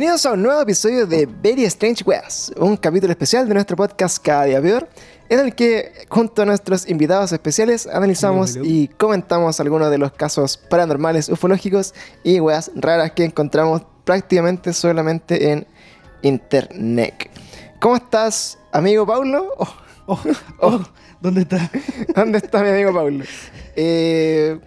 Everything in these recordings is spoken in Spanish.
Bienvenidos a un nuevo episodio de Very Strange Weas, un capítulo especial de nuestro podcast Cada Día Peor, en el que junto a nuestros invitados especiales analizamos y comentamos algunos de los casos paranormales, ufológicos y weas raras que encontramos prácticamente solamente en internet. ¿Cómo estás, amigo Paulo? Oh, Oh, oh, ¿Dónde está? ¿Dónde está mi amigo Paulo? Eh,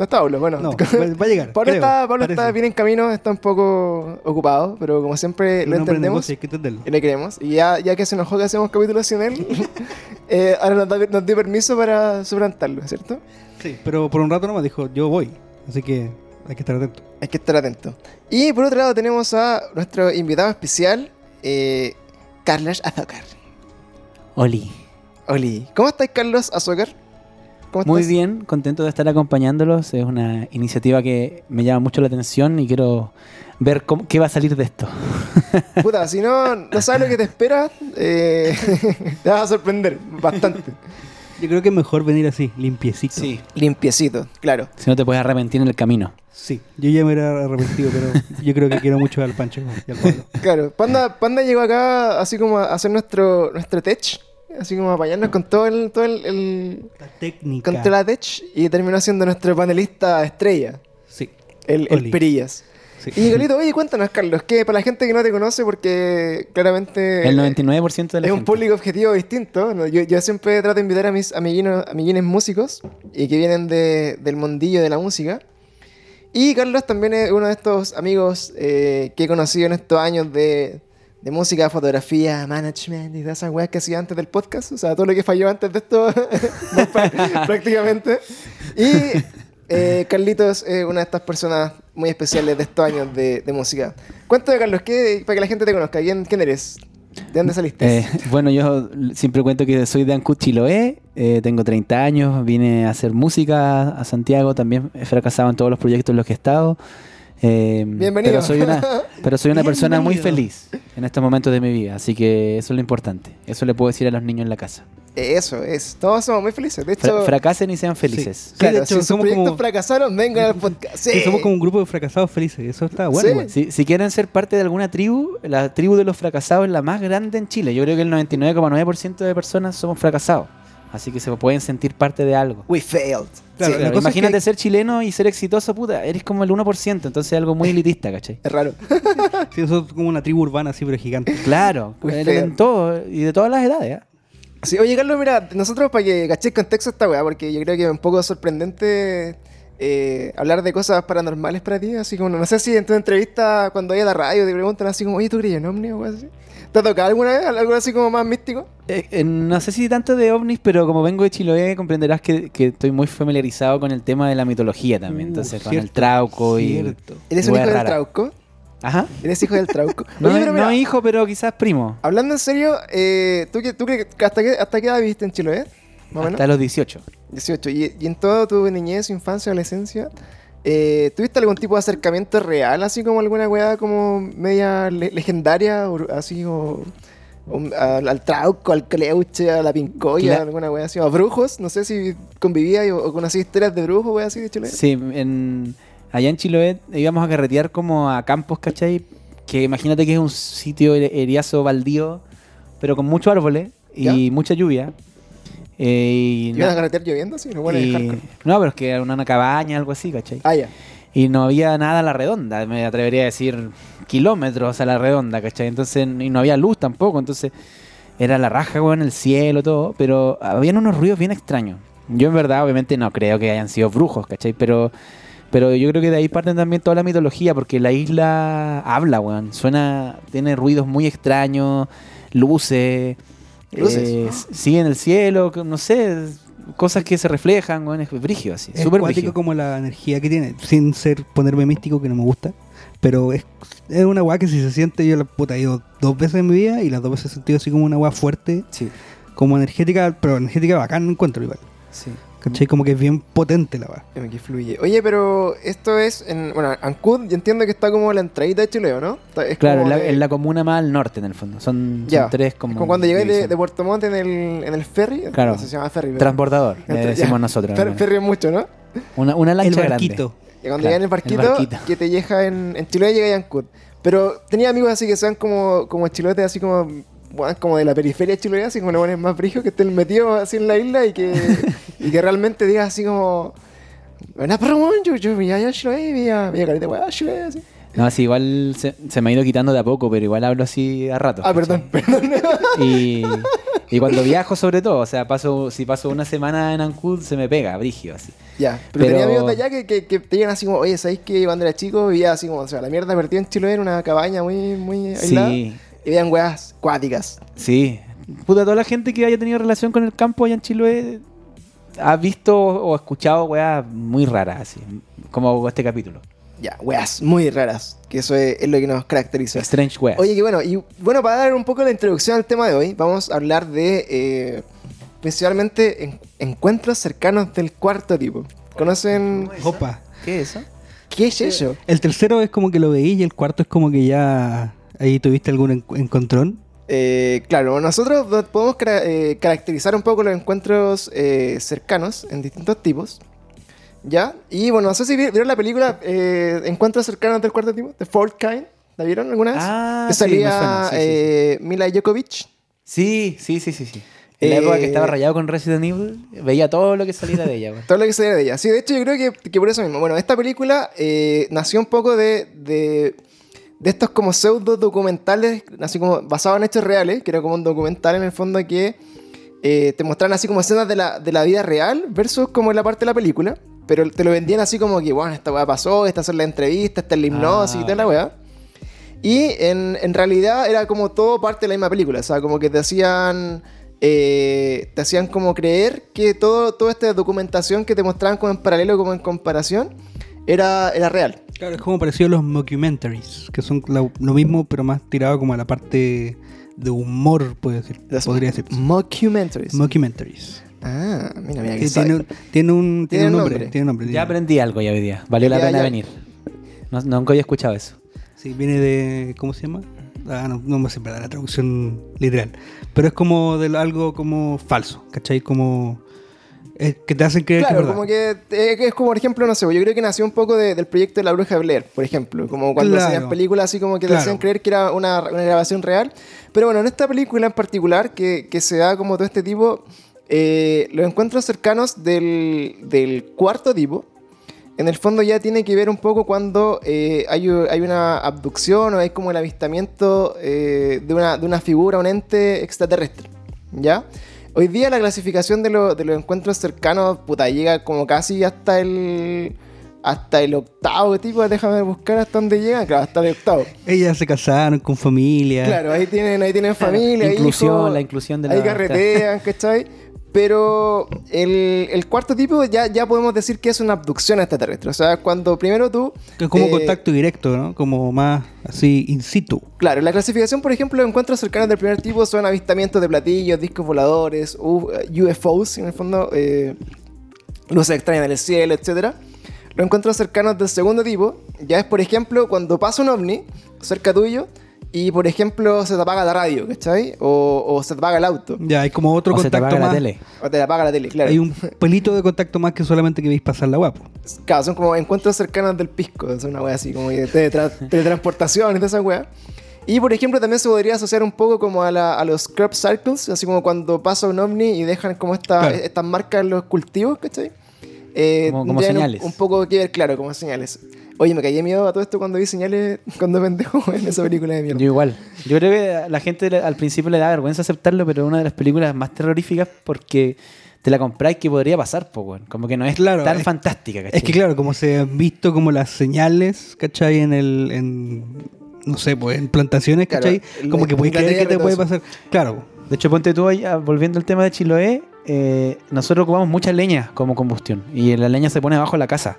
no está Paulo, bueno. No, va, a llegar. Pablo, creo, está, Pablo parece. está bien en camino, está un poco ocupado, pero como siempre lo entendemos negocio, hay que entenderlo. y le queremos. Y ya, ya que se enojó que hacemos capítulos sin él, eh, ahora nos, da- nos dio permiso para suplantarlo, ¿cierto? Sí, pero por un rato nomás dijo, yo voy. Así que hay que estar atento. Hay que estar atento. Y por otro lado tenemos a nuestro invitado especial, eh, Carlos Azócar. Oli. Oli, ¿cómo estás, Carlos Azócar? ¿Cómo Muy estás? bien, contento de estar acompañándolos. Es una iniciativa que me llama mucho la atención y quiero ver cómo- qué va a salir de esto. Puta, si no, no sabes lo que te espera, eh, te vas a sorprender bastante. Yo creo que es mejor venir así, limpiecito. Limpiecito, claro. Si no te puedes arrepentir en el camino. Sí, yo ya me era arrepentido, pero yo creo que quiero mucho al Pancho y al Pablo. Claro, Panda, Panda llegó acá así como a hacer nuestro, nuestro tech, así como a apañarnos con todo el, todo el, el- La técnica. con toda la tech y terminó siendo nuestro panelista estrella, Sí, el, el. Perillas. sí. Y Galito, oye, cuéntanos, Carlos, que para la gente que no te conoce, porque claramente El 99% de la es un gente. público objetivo distinto. ¿no? Yo, yo siempre trato de invitar a mis amiguinos, amiguines músicos y que vienen de- del mundillo de la música. Y Carlos también es uno de estos amigos eh, que he conocido en estos años de, de música, fotografía, management y de esas weas que hacía antes del podcast. O sea, todo lo que falló antes de esto, prá- prácticamente. Y eh, Carlitos es una de estas personas muy especiales de estos años de, de música. Cuéntame, Carlos, ¿qué, para que la gente te conozca, ¿quién, quién eres? ¿De dónde saliste? Eh, bueno, yo siempre cuento que soy de Ancud, Chiloé, eh, tengo 30 años, vine a hacer música a Santiago, también he fracasado en todos los proyectos en los que he estado. Eh, Bienvenido. Pero soy una, pero soy una persona muy feliz en estos momentos de mi vida, así que eso es lo importante. Eso le puedo decir a los niños en la casa. Eso es. Todos somos muy felices. De Fra- hecho, fracasen y sean felices. Sí, claro, de hecho, si sus somos proyectos como- fracasaron, vengan al podcast. Sí. Sí, somos como un grupo de fracasados felices. Eso está bueno. Si, si quieren ser parte de alguna tribu, la tribu de los fracasados es la más grande en Chile. Yo creo que el 99,9% de personas somos fracasados. Así que se pueden sentir parte de algo. We failed. Claro, Sí, es Imagínate que- ser chileno y ser exitoso, puta, eres como el 1%, entonces es algo muy elitista, ¿cachai? es raro. Sí, nosotros como una tribu urbana así, pero gigante. Claro, en, feo. en todo y de todas las edades. ¿eh? Sí, oye, Carlos, mira, nosotros para que caché el contexto esta weá, porque yo creo que es un poco sorprendente eh, hablar de cosas paranormales para ti. Así como, no sé si en tu entrevista, cuando hay a la radio, te preguntan así como, oye, ¿tú crees en ovni o algo así? ¿Te ha tocado alguna vez algo así como más místico? Eh, eh, no sé si tanto de ovnis, pero como vengo de Chiloé, comprenderás que, que estoy muy familiarizado con el tema de la mitología también. Uh, Entonces, con el cierto, trauco y. ¿Eres un hijo del trauco? Ajá. ¿Eres hijo del trauco? No, Oye, pero no hijo, pero quizás primo. hablando en serio, eh, ¿tú, qué- tú crees que hasta qué, hasta qué edad viviste en Chiloé? Más o menos. Hasta los 18. 18. Y, y en toda tu niñez, infancia, adolescencia, eh, ¿tuviste algún tipo de acercamiento real, así como alguna weá como media le- legendaria, o así o, o al, al trauco, al cleuche, a la pincoya, alguna weá así, o a brujos? No sé si convivía o, conocías historias de brujos, weá así de Chile. Sí, en, allá en Chiloé íbamos a carretear como a campos, ¿cachai? Que imagínate que es un sitio eriazo baldío, pero con muchos árboles y ¿Ya? mucha lluvia. Eh, y ¿Iban a carretear lloviendo? Sí, no y- no, pero es que era una, cabaña, algo así, ¿cachai? Ah, ya. Y no había nada a la redonda, me atrevería a decir kilómetros a la redonda, ¿cachai? Entonces, y no había luz tampoco, entonces era la raja, weón, el cielo, todo, pero habían unos ruidos bien extraños. Yo en verdad, obviamente, no creo que hayan sido brujos, ¿cachai? Pero, pero yo creo que de ahí parten también toda la mitología, porque la isla habla, weón, suena, tiene ruidos muy extraños, Luces. Eh, sí en el cielo, no sé, cosas que se reflejan, weón, es brígido así, Es súper como la energía que tiene, sin ser ponerme místico, que no me gusta. Pero es, es una weá que si se siente, yo la puta he ido dos veces en mi vida y las dos veces he sentido así como una weá fuerte, Sí, como energética, pero energética bacán encuentro igual. sí. ¿Cachai? Como que es bien potente la. Eh, Que fluye. Oye, pero esto es en. Bueno, Ancud, yo entiendo que está como la entradita de Chileo, ¿no? Está- Es Claro, como en la, de- en la comuna más al norte, en el fondo. Son, tres es como. como cuando llegáis de, Puerto Montt en el, en el ferry. Claro. No sé si se llama ferry. pero- Transbordador, le Ya. decimos nosotros. Fer- ferry es mucho, ¿no? Una, una El lancha barquito. grande. Y cuando Claro, llegáis en el el barquito, barquito. que te llega en, en Chile, llega a Ancud. Pero tenía amigos así que sean como, como chilotes, así como, como de la periferia Chiloé, así como los más brijos que estén metidos así en la isla y que, y que realmente digas así como. Pero yo, yo carita, weón, Chiloé, así. No, así igual se, se me ha ido quitando de a poco, pero igual hablo así a rato. Ah, perdón, perdón. Y, y cuando viajo sobre todo, o sea, paso si paso una semana en Ancud se me pega, brigio así. Ya, pero, Pero- tenía amigos de allá que, que, que te digan así como, oye, ¿sabéis que cuando era chico vivía así como, o sea, la mierda perdido en Chiloé en una cabaña muy, muy aislada? Sí, Y veían weas cuáticas. sí. Puta, toda la gente que haya tenido relación con el campo allá en Chiloé ha visto o escuchado weas muy raras, así, como este capítulo. Ya, weas muy raras, que eso es, es lo que nos caracteriza. Strange weas. Oye, que bueno, y bueno, para dar un poco la introducción al tema de hoy, vamos a hablar de eh, principalmente en- encuentros cercanos del cuarto tipo. ¿Conocen Opa. ¿Qué es eso? qué es eso? El tercero es como que lo veí y el cuarto es como que ya ahí tuviste algún en- encontrón. Eh, claro, nosotros podemos cara- eh, caracterizar un poco los encuentros eh, cercanos en distintos tipos. ¿Ya? Y bueno, no sé si vi- vieron la película Encuentros cercanos del cuarto tipo, The Fourth Kind. ¿La vieron alguna vez? Ah, que salía sí, sí, sí. Mila Jokovic. Sí, sí, sí, sí, sí. En la época que estaba rayado con Resident Evil, veía todo lo que saliera de ella. Todo lo que salía de ella. Sí, de hecho yo creo que, que por eso mismo. Bueno, esta película nació un poco de, de, de estos como pseudo documentales, así como basados en hechos reales, que era como un documental en el fondo que eh, te mostraban así como escenas de la, de la vida real versus como en la parte de la película. Pero te lo vendían así como que, bueno, esta weá pasó, esta es la entrevista, esta es la hipnosis Ah, y toda la weá. Y en, en realidad era como todo parte de la misma película. O sea, como que te hacían. eh, te hacían como creer que todo, toda esta documentación que te mostraban como en paralelo, como en comparación, era, era real. Claro, es como parecido a los mockumentaries, que son lo, lo mismo pero más tirado como a la parte de humor, puede decir, Las podría decir. Mockumentaries. Mockumentaries. ah, mira, mira que Que tiene, un- tiene un, tiene un nombre. Tiene un nombre. Ya tiene- aprendí algo ya hoy día. Valió la Ya, pena ya. venir. No, nunca había escuchado eso. Sí, viene de. ¿Cómo se llama? Ah, no, no me sé la traducción literal. Pero es como de algo como falso, ¿cachai? Como. Es que te hacen creer que es Claro, como que eh, es como, por ejemplo, no sé, yo creo que nació un poco de- del proyecto de la bruja de Blair, por ejemplo, como cuando Claro. hacían películas así como que te Claro. hacían creer que era una, una grabación real. Pero bueno, en esta película en particular, que, que se da como todo este tipo, eh, los encuentros cercanos del, del cuarto tipo, en el fondo ya tiene que ver un poco cuando eh, hay, hay una abducción o hay como el avistamiento eh, de, una, de una figura, un ente extraterrestre. ¿Ya? Hoy día la clasificación de, lo- de los encuentros cercanos, puta, llega como casi hasta el. Hasta el octavo tipo, déjame buscar hasta dónde llega, claro, hasta el octavo. Ellas se casaron con familia. Claro, ahí tienen, ahí tienen familia, Inclusión, hijos, la inclusión de la- Ahí carretean, ¿cachai? Pero el, el cuarto tipo ya, ya podemos decir que es una abducción extraterrestre. O sea, cuando primero tú. Que es como eh, contacto directo, ¿no? Como más así in situ. Claro, la clasificación, por ejemplo, de encuentros cercanos del primer tipo son avistamientos de platillos, discos voladores, UFOs, en el fondo, eh, luces extrañas en el cielo, etc. Los encuentros cercanos del segundo tipo ya es, por ejemplo, cuando pasa un ovni cerca tuyo y, por ejemplo, se te apaga la radio, ¿cachai? O, o se te apaga el auto. Ya hay como otro o se te contacto apaga más. la tele. O te apaga la tele, claro. Hay un pelito de contacto más que solamente que veis pasar la guapo. Claro, son como encuentros cercanos del pisco, es una wea así, como de teletra- teletransportación y de esa wea. Y por ejemplo, también se podría asociar un poco como a, la- a los crop circles, así como cuando pasa un ovni y dejan como esta- Claro. estas marcas en los cultivos, ¿cachai? Eh, Como- como tienen un- señales. Un, poco que ver, claro, como señales. Oye, me caí de miedo a todo esto cuando vi señales, cuando pendejo en esa película de Yo mierda. igual. Yo creo que a la gente le- al principio le da vergüenza aceptarlo, pero es una de las películas más terroríficas porque te la compráis que podría pasar, po, weón. Como que no es Claro, tan es- fantástica, ¿cachai? Es que claro, como se han visto como las señales, ¿cachai? En el. En, no sé, pues en plantaciones, Claro, ¿cachai? el- como que puedes creer que te puede pasar. Claro. De hecho, ponte tú ahí, ah, volviendo al tema de Chiloé, eh, nosotros ocupamos mucha leña como combustión y la leña se pone abajo de la casa.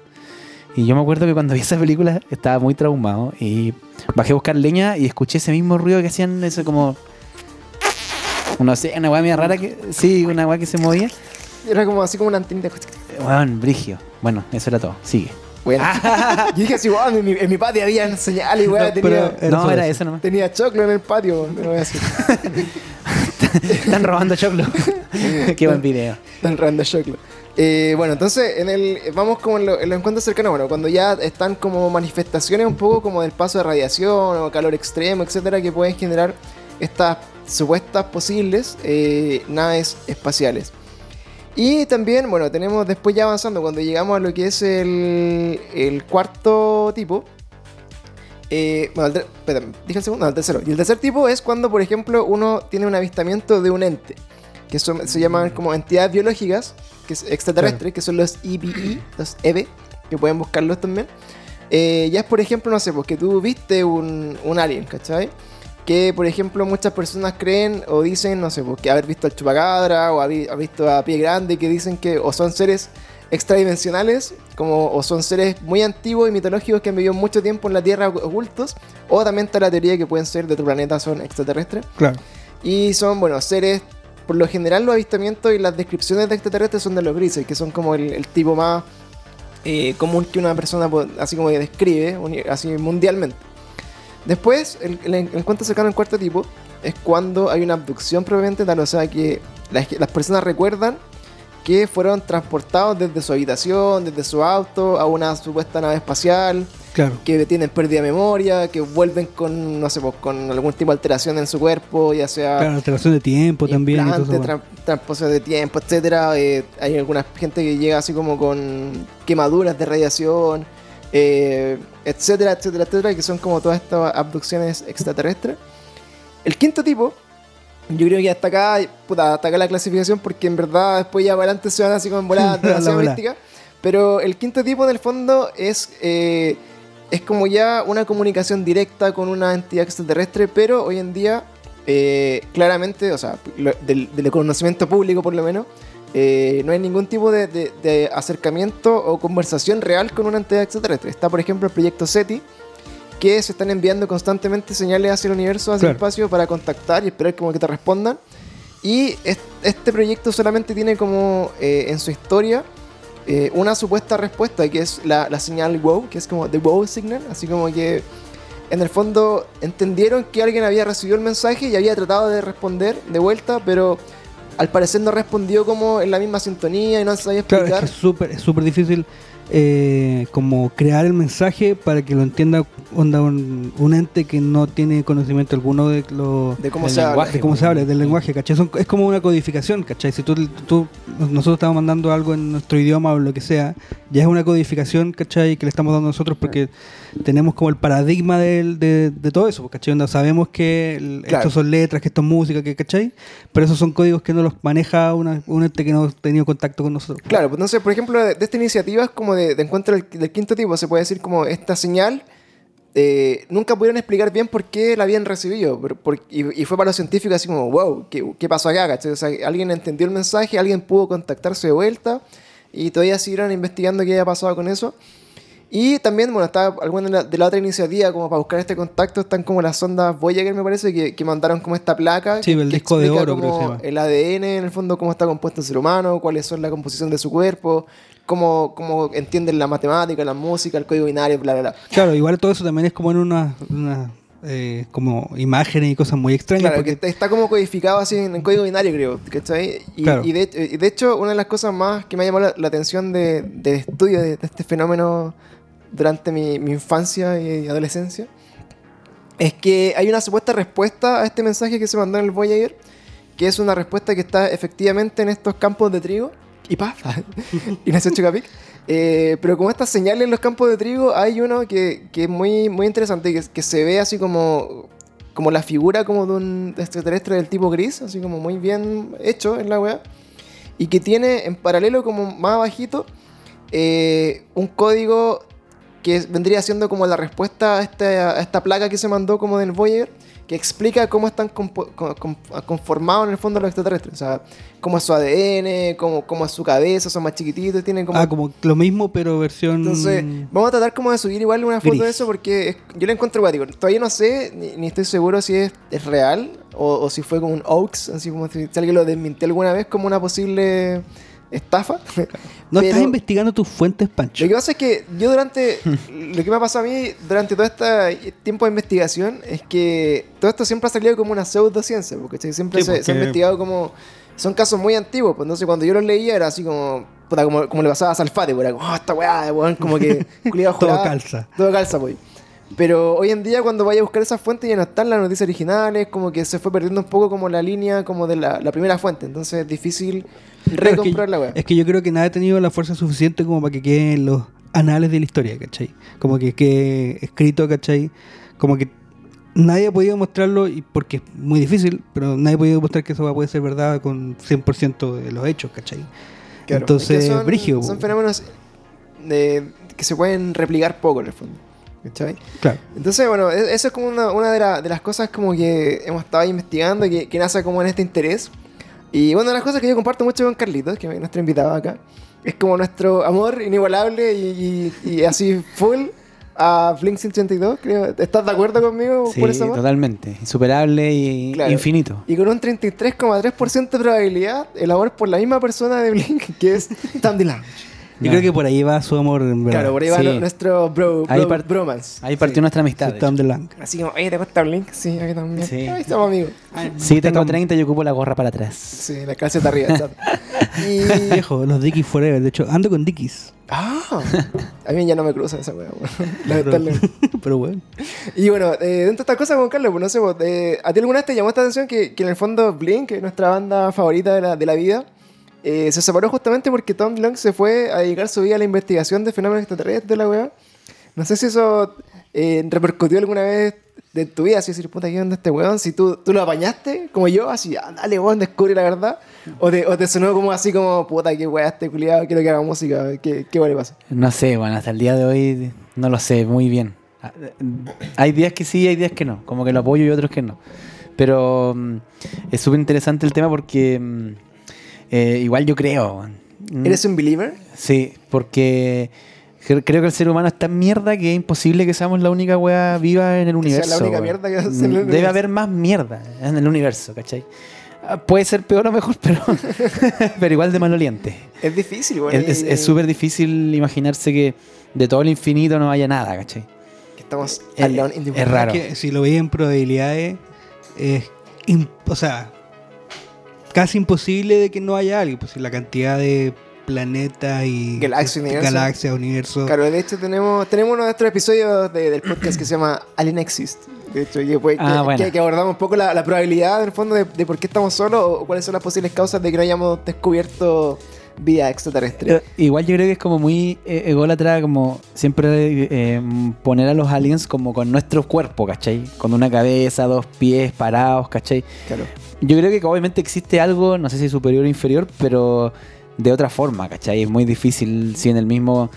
Y yo me acuerdo que cuando vi esa película estaba muy traumado y bajé a buscar leña y escuché ese mismo ruido que hacían, eso como... No sé, una weá media rara que... Sí, una weá que se movía. Era como así como una antenita. Weón, brigio. Bueno, eso era todo. Sigue. Bueno. Yo dije así, wow, en mi, en mi patio había señales, weón. No, tenía, no, era eso. eso nomás. tenía choclo en el patio, no voy a decir. Están robando choclo. Qué buen video. Están robando choclo. Eh, bueno, entonces en el, vamos como en, lo- en los encuentros cercanos, bueno, cuando ya están como manifestaciones un poco como del paso de radiación o calor extremo, etcétera, que pueden generar estas supuestas posibles eh, naves espaciales. Y también, bueno, tenemos después ya avanzando, cuando llegamos a lo que es el, el cuarto tipo. Eh, bueno, el espera, dije el segundo, no, el tercero. Y el tercer tipo es cuando, por ejemplo, uno tiene un avistamiento de un ente, que son- se llaman como entidades biológicas, que es extraterrestres, que son los EBE, los EB, que pueden buscarlos también. Eh, ya es, por ejemplo, no sé, porque tú viste un, un alien, ¿cachai? Que, por ejemplo, muchas personas creen o dicen, no sé, porque haber visto al chupacabra o haber visto a Pie Grande, que dicen que o son seres extradimensionales, como, o son seres muy antiguos y mitológicos que han vivido mucho tiempo en la Tierra ocultos, o también está la teoría que pueden ser de otro planeta, son extraterrestres. Claro. Y son, bueno, seres, por lo general los avistamientos y las descripciones de extraterrestres son de los grises, que son como el, el tipo más eh, común que una persona así como que describe, así mundialmente. Después, el, el encuentro cercano al cuarto tipo es cuando hay una abducción propiamente tal, o sea que las, las personas recuerdan que fueron transportados desde su habitación, desde su auto, a una supuesta nave espacial, Claro. que tienen pérdida de memoria, que vuelven con, no sé, pues, con algún tipo de alteración en su cuerpo, ya sea Claro, alteración de tiempo también. tran- transposición de tiempo, etcétera. Eh, hay alguna gente que llega así como con quemaduras de radiación, eh, etcétera, etcétera, etcétera, que son como todas estas abducciones extraterrestres. El quinto tipo, yo creo que hasta acá, puta, hasta acá la clasificación, porque en verdad después ya para adelante se van así como en voladas La demasiado místicas. Pero el quinto tipo, en el fondo, es, eh, es como ya una comunicación directa con una entidad extraterrestre, pero hoy en día, eh, claramente, o sea, lo- del, del conocimiento público por lo menos, eh, no hay ningún tipo de, de- de acercamiento o conversación real con una entidad extraterrestre. Está, por ejemplo, el proyecto SETI, que se están enviando constantemente señales hacia el universo, hacia el Claro. espacio, para contactar y esperar como que te respondan. Y es- este proyecto solamente tiene como eh, en su historia eh, una supuesta respuesta, que es la, la señal WOW, que es como the WOW signal, así como que en el fondo entendieron que alguien había recibido el mensaje y había tratado de responder de vuelta, pero al parecer no respondió como en la misma sintonía y no sabía Claro, es explicar. que súper es súper difícil eh, como crear el mensaje para que lo entienda onda un, un ente que no tiene conocimiento alguno de lo de cómo se habla. lenguaje. de cómo se habla, del lenguaje, ¿cachai? Son- es como una codificación, ¿cachai? Si tú, tú- nosotros estamos mandando algo en nuestro idioma o lo que sea, ya es una codificación, ¿cachai? Que le estamos dando nosotros porque tenemos como el paradigma del- de, de todo eso, ¿cachai? Onda, sabemos que el- Claro. estos son letras, que esto es música, que, ¿cachai? Pero esos son códigos que no los maneja una, un ente que no ha tenido contacto con nosotros. Claro, pues entonces, por ejemplo, de, de esta iniciativa es como de, de encuentro del, del quinto tipo, se puede decir como esta señal, eh, nunca pudieron explicar bien por qué la habían recibido, por- y, y fue para los científicos así como, wow, ¿qué, qué pasó acá? ¿cachai? O sea, alguien entendió el mensaje, alguien pudo contactarse de vuelta y todavía siguieron investigando qué había pasado con eso. Y también, bueno, está alguna de la, de otra iniciativa como para buscar este contacto, están como las sondas Voyager, me parece, que, que mandaron como esta placa. Sí, el que disco de oro, creo que como se llama. el ADN, en el fondo, cómo está compuesto el ser humano, cuáles son la composición de su cuerpo, cómo, cómo entienden la matemática, la música, el código binario, bla, bla, bla. Claro, igual todo eso también es como en una, una, eh, como imágenes y cosas muy extrañas. Claro, porque que está como codificado así en, en código binario, creo, ¿cachai? Y, Claro. y de, y de hecho, una de las cosas más que me ha llamado la, la atención de, del estudio de, de este fenómeno durante mi, mi infancia y adolescencia es que hay una supuesta respuesta a este mensaje que se mandó en el Voyager, que es una respuesta que está efectivamente en estos campos de trigo. Y paf, y nació Chucapic. Eh, pero como estas señales en los campos de trigo, hay uno que, que es muy, muy interesante, que, que se ve así como, como la figura como de un extraterrestre del tipo gris, así como muy bien hecho en la web. Y que tiene en paralelo como más abajito eh, un código que vendría siendo como la respuesta a, este- a esta placa que se mandó como del Voyager, que explica cómo están conformados en el fondo los extraterrestres. O sea, cómo es su ADN, cómo, cómo es su cabeza, son más chiquititos, tienen como... Ah, como lo mismo, pero versión. Entonces, vamos a tratar como de subir igual una foto Gris. de eso porque es- yo lo encuentro guático. Todavía no sé, ni, ni estoy seguro si es, es real o, o si fue como un hoax, así como si, si alguien lo desmintió alguna vez como una posible estafa. No estás investigando tus fuentes, Pancho. Lo que pasa es que yo durante, lo que me ha pasado a mí durante todo este tiempo de investigación es que todo esto siempre ha salido como una pseudociencia, porque siempre Sí, se, se ha investigado como, son casos muy antiguos, pues entonces cuando yo los leía era así como, puta, como, como le pasaba a Salfate, pues era como, oh, esta weá, weón, como que Todo calza. Todo calza, pues. Pero hoy en día cuando vaya a buscar esas fuentes ya no están las noticias originales, como que se fue perdiendo un poco como la línea como de la, la primera fuente, entonces es difícil recomprar la weá. Es que yo creo que nadie ha tenido la fuerza suficiente como para que quede en los anales de la historia, ¿cachai? Como que quede escrito, ¿cachai? Como que nadie ha podido mostrarlo, y porque es muy difícil, pero nadie ha podido mostrar que eso puede ser verdad con 100% de los hechos, ¿cachai? Claro, Entonces, es que son, brígido, son fenómenos de- que se pueden replicar poco en el fondo. ¿cachai? Claro. Entonces, bueno, e- eso es como una, una de, la- de las cosas como que hemos estado investigando y que, que nace como en este interés. Y bueno, una de las cosas que yo comparto mucho con Carlitos, que es nuestro invitado acá, es como nuestro amor inigualable y, y- y así full a Blink 182, creo. ¿Estás de acuerdo conmigo Sí, por amor? totalmente. Insuperable y Claro. infinito. Y con un 33,3% de probabilidad, el amor por la misma persona de Blink, que es Tom Dylan. Yo No. creo que por ahí va su amor, en verdad. Claro, por ahí va Sí. nu- nuestro bro, Ahí bro- part- bromance. Ahí partió Sí. nuestra amistad. Sí, Tom. Así como, oye, ¿te gusta Blink? Sí, a mí también. Sí. Ahí estamos amigos. Sí, tengo Tom. 30 y ocupo la gorra para atrás. Sí, la calceta arriba. y... Viejo, los Dickies Forever. De hecho, ando con Dickies. Ah, a mí ya no me cruza esa weá, weón. Lamentablemente. Pero bueno. Y bueno, eh, dentro de estas cosas, Juan Carlos, pues no sé, pues, eh, ¿a ti alguna vez te llamó esta atención que, que en el fondo Blink, que es nuestra banda favorita de la, de la vida, eh, se separó justamente porque Tom Long se fue a dedicar su vida a la investigación de fenómenos extraterrestres de la weá? No sé si eso eh, repercutió alguna vez de tu vida, así decir, puta, ¿qué onda este weón? Si tú, tú lo apañaste, como yo, así, ah, dale, weón, descubre la verdad. O te, o te sonó como así como, puta, qué weá este culiado, quiero que haga música, ¿qué, qué le pasa? No sé, bueno, hasta el día de hoy no lo sé muy bien. Ah, Hay días que sí, hay días que no. Como que lo apoyo y otros que no. Pero mm, es súper interesante el tema porque mm, eh, igual yo creo. mm, ¿Eres un believer? Sí, porque cre- creo que el ser humano es tan mierda que es imposible que seamos la única wea viva en el Que sea universo. la única mierda que hace en el Mm, Debe universo. haber más mierda en el universo, ¿cachai? Ah, Puede ser peor o mejor, pero, pero igual de maloliente. Es difícil, weón. Es- Es es súper difícil imaginarse que de todo el infinito no haya nada, ¿cachai? Que estamos alone in the es world. raro. Que si lo veis en probabilidades, es. o sea, casi imposible de que no haya algo. Pues la cantidad de planetas y. Galaxias, universo. Claro, de hecho tenemos, tenemos uno de estos episodios de- del podcast que se llama Alien Exist. De hecho, que, pues, que- Ah, bueno. que- que abordamos un poco la, la probabilidad en el fondo de, de por qué estamos solos o cuáles son las posibles causas de que no hayamos descubierto vida extraterrestre. Eh, Igual yo creo que es como muy eh, ególatra como siempre eh, poner a los aliens como con nuestro cuerpo, ¿cachai? Con una cabeza, dos pies parados, ¿cachai? Claro. Yo creo que obviamente existe algo, no sé si superior o inferior, pero de otra forma, ¿cachai? Es muy difícil si en el mismo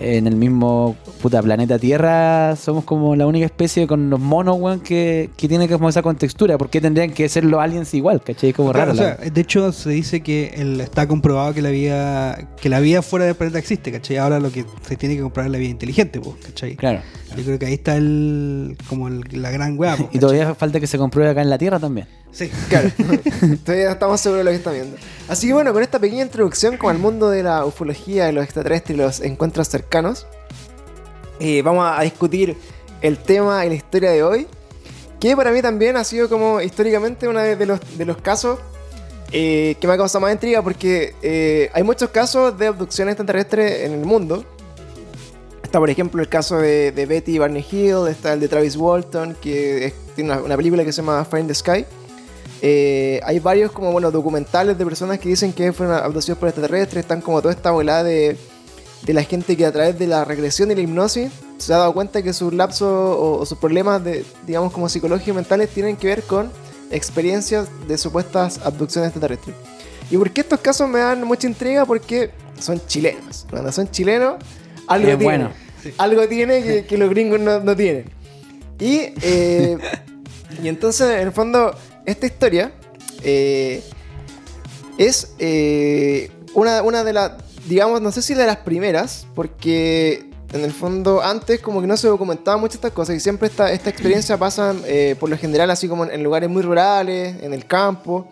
en el mismo puta planeta Tierra somos como la única especie con los monos, weón, que, que tiene como esa contextura. ¿Por qué tendrían que ser los aliens igual, cachai? Es como Claro, raro. o sea, de hecho, se dice que el- está comprobado que la vida que la vida fuera del planeta existe, ¿cachai? Ahora lo que se tiene que comprobar es la vida inteligente, pues, ¿cachai? Claro. Yo creo que ahí está el como el- la gran weá. pues, Y todavía falta que se compruebe acá en la Tierra también. Sí. Claro. Todavía estamos seguros de lo que están viendo. Así que bueno, con esta pequeña introducción como al mundo de la ufología, de los extraterrestres y los encuentros cercanos, eh, vamos a discutir el tema y la historia de hoy. Que para mí también ha sido como históricamente uno de los, de casos eh, que me ha causado más intriga porque eh, hay muchos casos de abducciones extraterrestres en el mundo. Está, por ejemplo, el caso de, de Betty Barney Hill, está el de Travis Walton, que tiene una, una película que se llama Find the Sky. Eh, hay varios como bueno documentales de personas que dicen que fueron abducidos por extraterrestres, están como toda esta volada de, de la gente que a través de la regresión y la hipnosis se ha dado cuenta que sus lapsos o, o sus problemas de, digamos, como psicológicos y mentales tienen que ver con experiencias de supuestas abducciones extraterrestres. ¿Y por qué estos casos me dan mucha intriga? Porque son chilenos. Cuando son chilenos, algo Es tiene. bueno. Algo tiene que, que los gringos no, no tienen. Y, eh, y entonces, en el fondo, esta historia eh, es eh, una, de las, digamos, no sé si de las primeras, porque en el fondo antes como que no se documentaban mucho estas cosas y siempre esta, esta experiencia pasa eh, por lo general así como en lugares muy rurales, en el campo.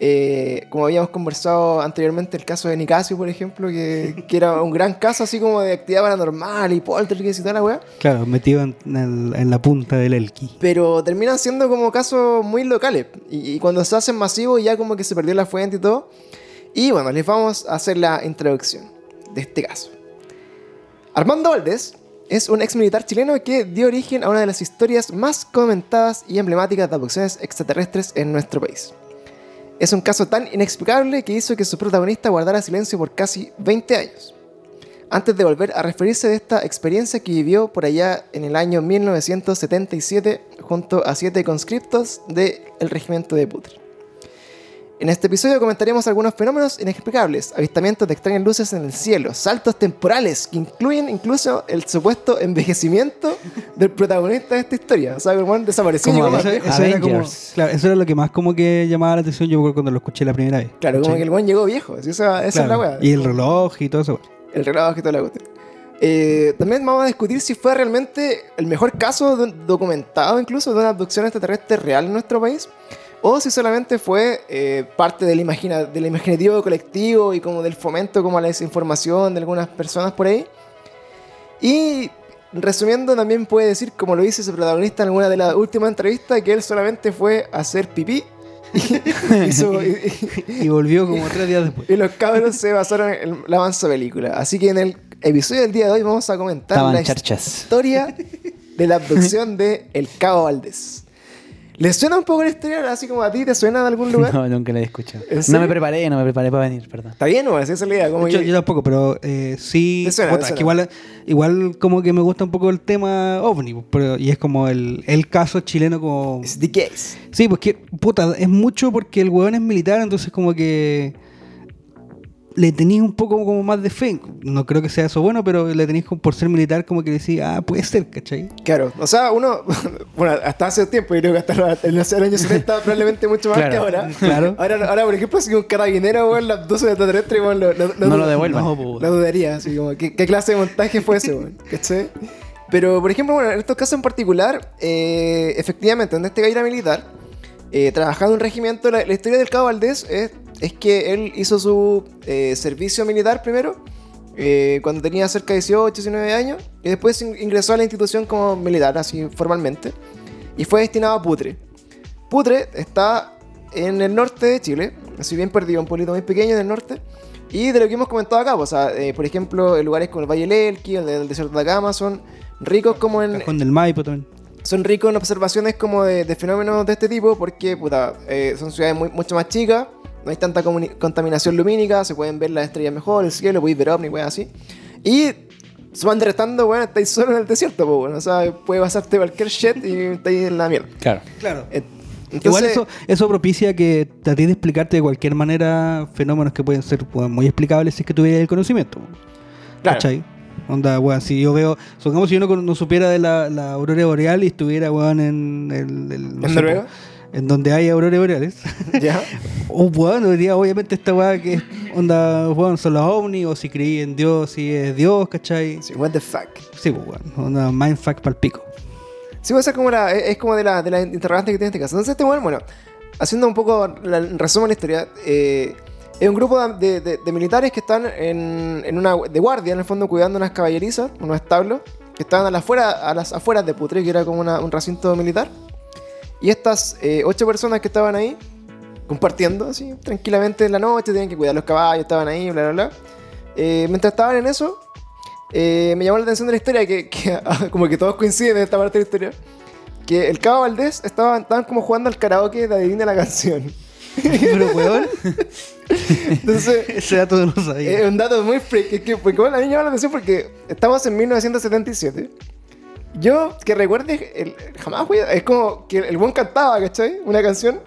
Eh, como habíamos conversado anteriormente, el caso de Nicasio, por ejemplo, que, que era un gran caso así como de actividad paranormal y poltergeist y toda la weá. Claro, metido en, el- en la punta del Elki. Pero terminan siendo como casos muy locales. Y, y cuando se hacen masivos ya como que se perdió la fuente y todo. Y bueno, les vamos a hacer la introducción de este caso. Armando Valdés es un ex militar chileno que dio origen a una de las historias más comentadas y emblemáticas de abducciones extraterrestres en nuestro país. Es un caso tan inexplicable que hizo que su protagonista guardara silencio por casi 20 años, antes de volver a referirse de esta experiencia que vivió por allá en el año 1977 junto a siete conscriptos del regimiento de Putre. En este episodio comentaremos algunos fenómenos inexplicables, avistamientos de extrañas luces en el cielo, saltos temporales que incluyen incluso el supuesto envejecimiento del protagonista de esta historia. O sea, que el weón desapareció. Como Eso-. Eso era, como, claro, eso era lo que más como que llamaba la atención yo cuando lo escuché la primera vez. Claro, como que el buen llegó viejo. así, Esa, esa Claro, es la weá. Y el reloj y todo eso. el reloj y toda la cuestión. Eh, también vamos a discutir si fue realmente el mejor caso do- documentado incluso de una abducción extraterrestre real en nuestro país o si solamente fue eh, parte del, imagina del imaginativo colectivo y como del fomento como a la desinformación de algunas personas por ahí. Y resumiendo también puede decir, como lo dice su protagonista en alguna de las últimas entrevistas, que él solamente fue a hacer pipí y, hizo- y- Y volvió como tres días después. y los cabros se basaron en la mansa película. Así que en el episodio del día de hoy vamos a comentar Estaban la charchas. historia de la abducción de El Cabo Valdés. ¿Les suena un poco la historia? Así como a ti te suena de algún lugar. No, nunca la he escuchado. ¿En No me preparé, no me preparé para venir, perdón. Está bien, o esa es la idea. Como Yo, que- yo tampoco, pero eh, sí. Te suena, puta, te es que suena. igual, igual como que me gusta un poco el tema ovni, pero, y es como el, el caso chileno como... It's the case. Sí, pues que, puta, es mucho porque el huevón es militar, entonces como que le tenéis un poco como más de fe. No creo que sea eso bueno, pero le tenéis por ser militar como que decís, ah, puede ser, ¿cachai? Claro, o sea, uno, bueno, hasta hace tiempo, yo creo que hasta los- en los años 70 probablemente mucho más Claro, que ahora. claro. Ahora, ahora, por ejemplo, si un carabinero, weón, la abduce de extraterrestre, weón, lo, lo- No lo devuelvan. No, Lo dudaría, así como, ¿qué, qué clase de montaje fue ese, weón? ¿Cachai? Pero, por ejemplo, bueno, en estos casos en particular, eh, efectivamente, donde este gallo era militar, eh, trabajando en un regimiento, la, la historia del Cabo Valdés es, es que él hizo su eh, servicio militar primero, eh, cuando tenía cerca de 18, 19 años, y después in- ingresó a la institución como militar, así formalmente, y fue destinado a Putre. Putre está en el norte de Chile, así bien perdido, un pueblito muy pequeño en el norte. Y de lo que hemos comentado acá, pues, o sea, eh, por ejemplo, lugares como el Valle del Elqui, el desierto de Atacama, son ricos como en, Cajón del Maipo también. Son ricos en observaciones como de, de fenómenos de este tipo porque puta, eh, son ciudades muy- mucho más chicas, no hay tanta contaminación lumínica, se pueden ver las estrellas mejor, el cielo, podéis ver ovni, weón, así. Y se van derretando, weón, estáis solo en el desierto, pues, bueno, o sea, puede pasarte cualquier shit y estáis en la mierda. Claro. Claro. Eh, Igual eso, eso propicia que trates de explicarte de cualquier manera fenómenos que pueden ser pues, muy explicables si es que tuvieras el conocimiento. Claro. ¿Cachai? Onda, weón, si yo veo, supongamos si yo no, no supiera de la, la aurora boreal y estuviera, weón, en el, el- no ¿En Noruega? en donde hay auroras boreales. ya. o weón, diría, obviamente esta weá que es, onda, weón, son los ovnis, o si creí en Dios, si es Dios, ¿cachai? Sí, what the fuck. Sí, pues, weón, onda, mindfuck pal pico. Sí, pues, esa es como, la, es como de la, de la interrogante que tiene este caso. Entonces, este weón, bueno, haciendo un poco la- el resumen de la historia, eh, es un grupo de, de- de militares que están en, en una de guardia, en el fondo, cuidando unas caballerizas, unos establos, que estaban a, la afuera, a las afueras de Putre, que era como una- un recinto militar. Y estas eh, ocho personas que estaban ahí, compartiendo así, tranquilamente en la noche, tenían que cuidar los caballos, estaban ahí, bla, bla, bla. Eh, mientras estaban en eso, eh, me llamó la atención de la historia que, que, como que todos coinciden en esta parte de la historia. Que el Cabo Valdés estaban, estaban como jugando al karaoke de Adivina la canción. Pero, weón, Entonces, ese dato no sabía. es un dato muy freak. Es que, porque, bueno, a mí me llama la atención porque estamos en 1977. Yo, que recuerde, el- jamás, güey, es como que el buen cantaba, ¿cachai? Una canción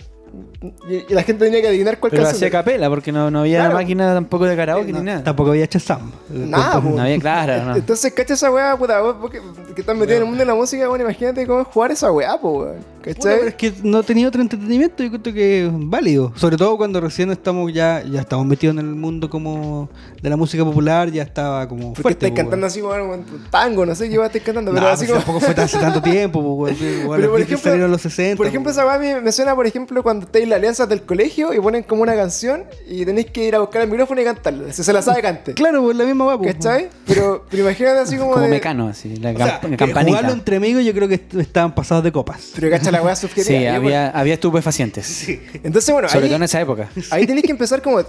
y, y la gente tenía que adivinar cuál Pero hacía capela, porque no, no había Claro. máquina tampoco de karaoke No, ni nada. Tampoco había Chazam. Nada, po. No había, claro, no. Entonces, cacha esa weá, puta, vos- vos que, están metidos en el mundo de la música, bueno, imagínate cómo es jugar esa weá, po, weón. Es que no tenía otro entretenimiento, yo creo que es válido. Sobre todo cuando recién estamos ya, ya estamos metidos en el mundo como de la música popular, ya estaba como Porque fuerte. estáis po, cantando así, weón, tango, no sé qué estáis cantando, pero pues así como. tampoco fue tan- hace tanto tiempo, po, weón. Pero, por ejemplo, los 60. Por ejemplo, po. esa weá me, me suena, por ejemplo, cuando estáis en la alianza del colegio y ponen como una canción y tenéis que ir a buscar el micrófono y cantarla. Si se la sabe, cante. Claro, pues la misma weá, po. ¿Cachai? Pero, pero imagínate así como. Como de- mecano, así, la O sea, campanita. jugarlo entre amigos yo creo que est- estaban pasados de copas. Pero cacha la weá subjetiva. Sí, había, había estupefacientes. bueno, Entonces, bueno, Sobre ahí, todo en esa época. ahí tenéis que empezar como.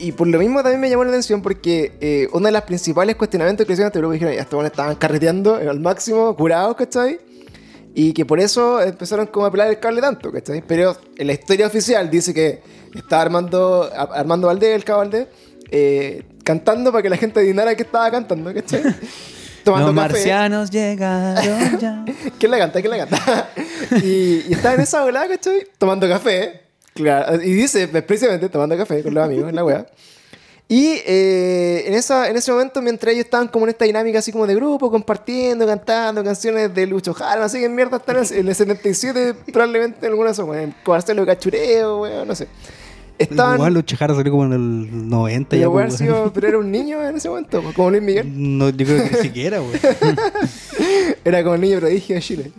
Y, por lo mismo también me llamó la atención porque eh, uno de los principales cuestionamientos que hicieron este grupo dijeron, buenos estaban carreteando al máximo, curados, ¿cachai? Y que por eso empezaron como a pelar el cable tanto, ¿cachai? Pero en la historia oficial dice que estaba Armando, Armando Valdés, el cabo Valdés, eh, cantando para que la gente adivinara que estaba cantando, ¿cachai? Tomando Los café. marcianos llegaron ya. ¿Quién la canta? ¿Quién la canta? y, y estaba en esa volada, ¿cachai? Tomando café. Claro, y dice precisamente tomando café con los amigos en la wea. Y eh, en, esa, en ese momento, mientras ellos estaban como en esta dinámica así como de grupo, compartiendo, cantando canciones de Lucho Jara, no sé qué mierda están en el- en el 77, probablemente algunas son, en Marcelo Cachureo, weón, no sé. Estaban. Igual Lucho Jara salió como en el 90 ya. pero, pues, sido- pero era un niño en ese momento, como Luis Miguel. No, yo creo que ni siquiera, weón. Era como el niño prodigio de Chile.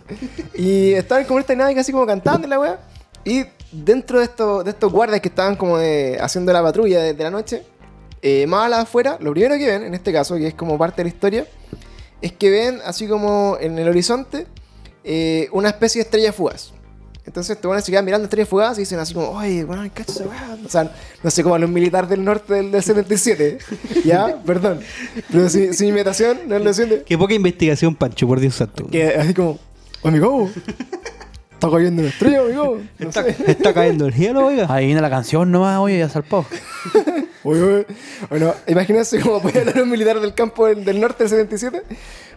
Y estaban como en esta dinámica así como cantando la weá. Y dentro de estos, de estos guardias que estaban como de- haciendo la patrulla de, de la noche, eh, más a la afuera, lo primero que ven, en este caso, que es como parte de la historia, es que ven así como en el horizonte eh, una especie de estrella fugaz. Entonces te van a quedan mirando estrellas fugaz y dicen así como, oye, bueno, cacho weá. O sea, no sé, como a los militares del norte del, del 77. ¿Ya? Perdón. Pero sin, sin imitación, no lo siento. Qué poca investigación, Pancho, por Dios santo. Que así como, amigo, está cayendo una estrella, amigo. No Está, sé. está cayendo el cielo, oiga. Ahí viene la canción nomás, oye, ya salpó. Oye, oye. Bueno, imagínense cómo puede hablar un militar del campo del, del norte del 77.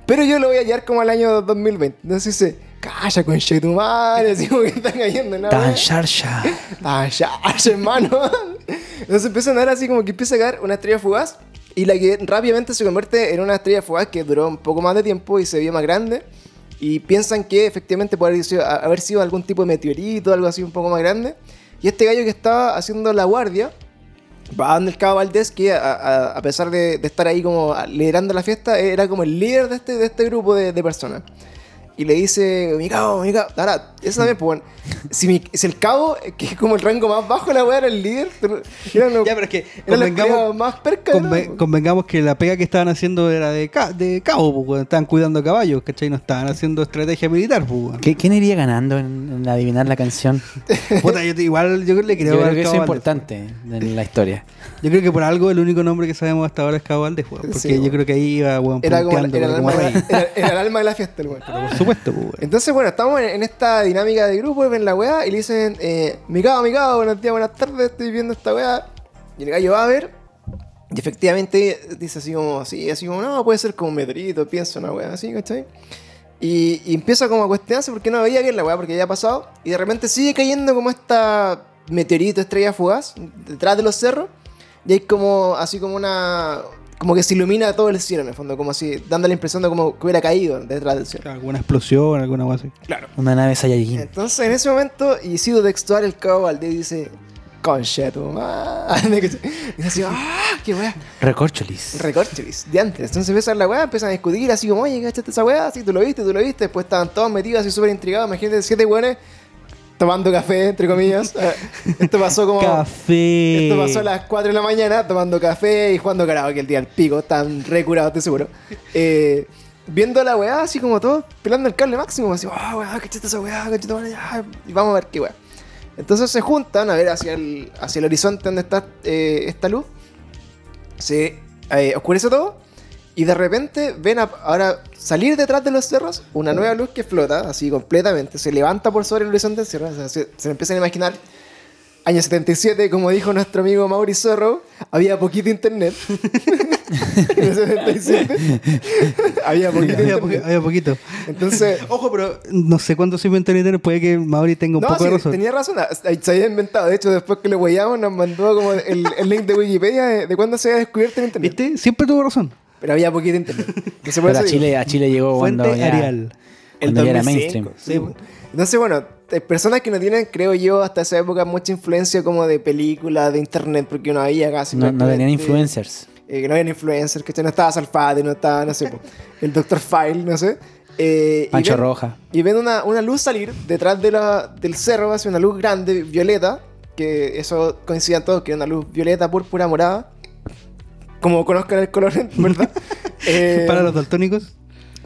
Pero yo lo voy a llevar como al año 2020. Entonces dice, calla con tu madre, así como que están cayendo en la Tan sharsha. Ah, ya, hermano. Entonces empieza a dar así como que empieza a caer una estrella fugaz. Y la que rápidamente se convierte en una estrella fugaz que duró un poco más de tiempo y se vio más grande. Y piensan que efectivamente puede haber sido, haber sido algún tipo de meteorito, algo así un poco más grande. Y este gallo que estaba haciendo la guardia, va donde el cabo Valdés, que a, a- a pesar de, de estar ahí como liderando la fiesta, era como el líder de este, de este grupo de, de personas. Y le dice, mi cabo, mi cabo. Ahora, eso también, pues bueno. Si, mi- si el cabo, que es como el rango más bajo de la weá, era el líder, pero eran los, Ya, pero es que convengamos- más perca. de Conve- todo. convengamos que la pega que estaban haciendo era de, ca- de cabo, pues, weón. estaban cuidando caballos, ¿cachai? No estaban haciendo estrategia militar, pues, weón. ¿Qué- ¿Quién iría ganando en, en adivinar la canción? Puta, yo igual yo le creo, Yo creo al que eso es importante en la historia. Yo creo que por algo el único nombre que sabemos hasta ahora es Cabo Valdés, weón. Porque Sí, yo creo que ahí iba, weón, Era punteando, era, era- era el alma de la fiesta, el weón. Pues. Entonces, bueno, estamos en, esta dinámica de grupo, ven la weá y le dicen, eh, mi cabo, buenos días, buenas tardes, estoy viendo esta weá. Y el gallo va a ver. Y efectivamente dice así como, sí, así como, no, puede ser como un meteorito, pienso una weá así, ¿cachai? Y, y empieza como a cuestionarse porque no veía bien la weá, porque ya ha pasado. Y de repente sigue cayendo como esta meteorito, estrella fugaz, detrás de los cerros. Y hay como, así como una... Como que se ilumina todo el cielo en el fondo, como así, dando la impresión de como que hubiera caído detrás del cielo. Alguna explosión, alguna cosa así. Claro. Una nave Saiyajin. Entonces, en ese momento, y sido textual, el cabo Valdés dice: Concha tu madre. Y dice así: ¡Ah! ¡Qué weá! Recorcholis. Recorcholis, de antes. Entonces empiezan la weá, empiezan a discutir así como: Oye, ¿cachaste esa weá? Sí, tú lo viste, tú lo viste. Después estaban todos metidos así súper intrigados. Imagínate, siete weones tomando café, entre comillas. Eh, Esto pasó como. Café. Esto pasó a las 4 de la mañana tomando café y jugando karaoke el día del pico. Están recurados, estoy seguro. Eh, viendo la weá, así como todos pelando el cable máximo. Así, ah, weá, cachete esa weá, cachete madre, ya", Y vamos a ver qué weá. Entonces se juntan a ver hacia el, hacia el horizonte donde está eh, esta luz. Se eh, oscurece todo. Y de repente ven a- ahora salir detrás de los cerros una nueva luz que flota así completamente. Se levanta por sobre el horizonte del cerro. O sea, se, se empiezan a imaginar. Año 77, como dijo nuestro amigo Mauri Zorro, había poquito internet. en el 77 había poquito Había, po- había poquito. Entonces, Ojo, pero no sé cuánto se inventó en internet. Puede que Mauri tenga un no, poco sí, de razón. tenía razón. ah, Se había inventado. De hecho, después que lo weyamos, nos mandó como el, el link de Wikipedia de, de cuándo se había descubierto el internet. ¿Viste? Siempre tuvo razón. Pero había poquito internet. Entonces, por Pero eso a digo, Chile, a Chile llegó Fuente cuando ya, Arial. el cuando ya era 2005, mainstream. sí, pues. Entonces, bueno, personas que no tienen, creo yo, hasta esa época mucha influencia como de películas, de internet, porque uno había casi... No, no tenían prácticamente- influencers. eh, que no habían influencers, que no estaba Salfate, no estaba, no sé, el Dr. File, no sé. eh, y Pancho ven- Roja. Y ven una, una luz salir detrás de la, del cerro, así una luz grande, violeta, que eso coincidían todos, que era una luz violeta, púrpura, morada. Como conozcan el color, ¿verdad? Eh, Para los daltónicos.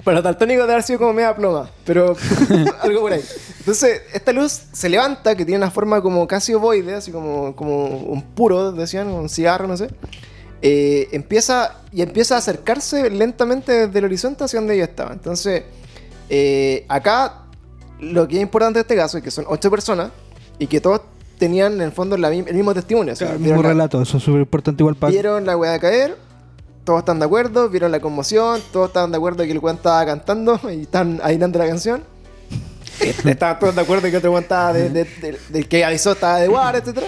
para los daltónicos debe haber sido como media ploma, pero algo por ahí. Entonces, esta luz se levanta, que tiene una forma como casi ovoide, así como, como un puro, decían, un cigarro, no sé. Eh, empieza y empieza a acercarse lentamente desde el horizonte hacia donde yo estaba. Entonces, eh, acá lo que es importante de este caso es que son ocho personas y que todos tenían en el fondo la el mismo testimonio. o sea, Claro, el vieron mismo la- relato, eso es súper importante igual para... Vieron la weá caer, todos están de acuerdo, vieron la conmoción, todos estaban de acuerdo que el weón estaba cantando y están ainando la canción. estaban todos de acuerdo que otro weón estaba de, de- de- del que avisó estaba de guardia, etc.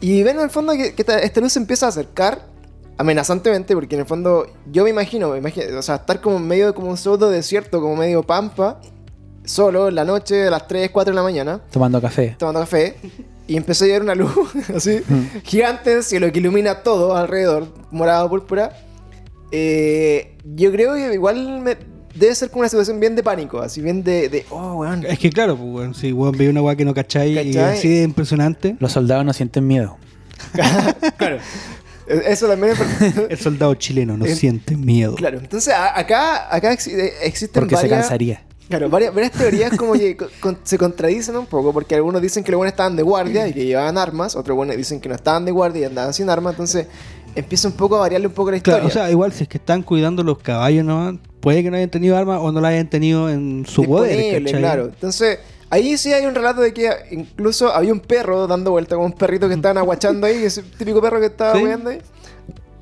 Y ven en el fondo que, que esta, esta luz se empieza a acercar amenazantemente, porque en el fondo yo me imagino, me imagino, o sea, estar como en medio de como un pseudo desierto, como medio pampa, solo en la noche a las 3, 4 de la mañana Tomando café. tomando café y empezó a llegar una luz así gigante en el cielo que ilumina todo alrededor, morado, púrpura. Eh, yo creo que igual me- debe ser como una situación bien de pánico, así bien de, de oh, weón. Es que claro, pues, weón, si weón veía una weá que no cacháis y ¿Cachai? así de impresionante, Los soldados no sienten miedo. claro. Eso también es. el soldado chileno no Eh, siente miedo. claro, entonces acá, acá eh, existen Porque se varias, cansaría. Claro, varias, varias teorías como que co- con- se contradicen un poco, porque algunos dicen que los buenos estaban de guardia y que llevaban armas, otros buenos dicen que no estaban de guardia y andaban sin armas, entonces empieza un poco a variarle un poco la historia. Claro, o sea, igual si es que están cuidando los caballos nomás, puede que no hayan tenido armas o no la hayan tenido en su poder, claro. Entonces, ahí sí hay un relato de que incluso había un perro dando vuelta, como un perrito que estaban aguachando ahí, ese típico perro que estaba Sí. ahí.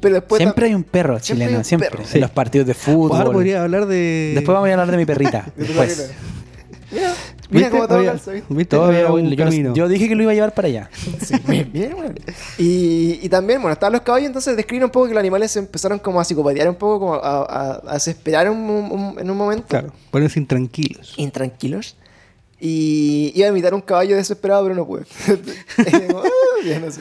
Pero después. Siempre hay un perro Siempre hay chileno, un siempre. perro. En los partidos de fútbol. Ahora podría hablar de... Después vamos a hablar de mi perrita. de tu Después. Mira, mira ¿Viste? cómo todo Había- calza, ¿viste? ¿Viste? Todo Había un yo, no- camino. yo dije que lo iba a llevar para allá. Bien, bien, bueno. Y, y también, bueno, estaban los caballos, entonces describen un poco que los animales se empezaron como a psicopatear un poco, como a, a, a desesperar un- un- en un momento. Claro, ponerse intranquilos. Intranquilos. Y iba a imitar un caballo desesperado, pero no pude. Sé.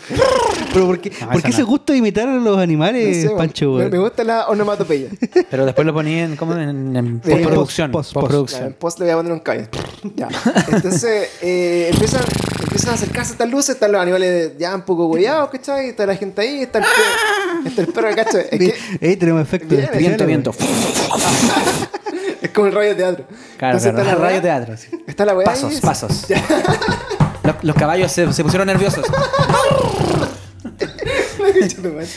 Pero ¿por qué, No, ¿por eso qué no. se gusta imitar a los No animales, sé, Pancho? me, gusta la onomatopeya. Pero después lo ponían como en, en Sí, postproducción. post- post- en post le voy a poner un caballo. Ya. Entonces, eh, empiezan, empiezan a acercarse estas luces, están los animales ya un poco huellados, ¿cachai? Está la gente ahí, está el perro, está el perro, ¿cachai? Es, que, Ey, tenemos efectos Bien, Viento, viento. es como el radio teatro. Claro, Entonces, claro. está la Radio teatro. sí. Está la weá Pasos, ahí, pasos. Los, los caballos se, se pusieron nerviosos.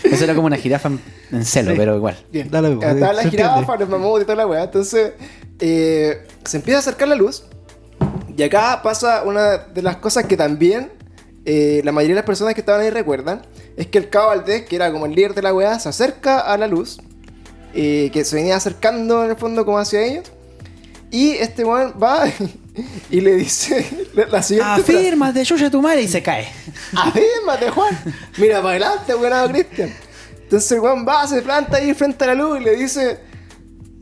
Eso era como una jirafa en, celo, Sí. pero igual. Bien. Dale, Estaba la entiende. jirafa, los mamuts y toda la weá. Entonces, eh, se empieza a acercar la luz. Y acá pasa una de las cosas que también eh, la mayoría de las personas que estaban ahí recuerdan. Es que el Cabo Valdés, que era como el líder de la weá, se acerca a la luz. eh, que se venía acercando en el fondo como hacia ellos. Y este weón va y le dice la- siguiente de Yuya tu madre y se cae. Afírmate, Juan. Mira para adelante, weonado Cristian. Entonces el Juan va, se planta ahí frente a la luz y le dice: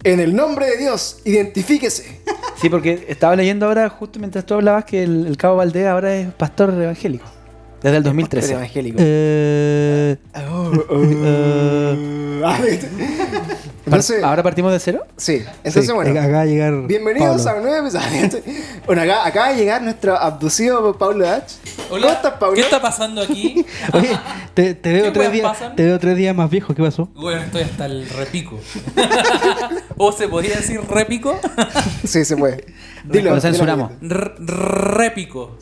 En el nombre de Dios, identifíquese. Sí, porque estaba leyendo ahora, justo mientras tú hablabas, que el, el Cabo Valdés ahora es pastor evangélico. Desde el 2013. evangélico. Eh, Oh, oh. Ah, ¿viste? Entonces, ¿Ahora partimos de cero? sí. Entonces, sí, bueno. Acá va a llegar. Bienvenidos Pablo. a un nuevo episodio. Bueno, acá, acaba de llegar nuestro abducido Pablo Dach. Hola, ¿Cómo estás, Pablo? ¿Qué está pasando aquí? Oye, te, te veo ¿Qué tres weas días, pasan? te veo tres días más viejo. ¿Qué pasó? Bueno, estoy hasta el repico. ¿O se podría decir repico? Sí, se puede. Dilo. Lo censuramos. dilo. R- repico.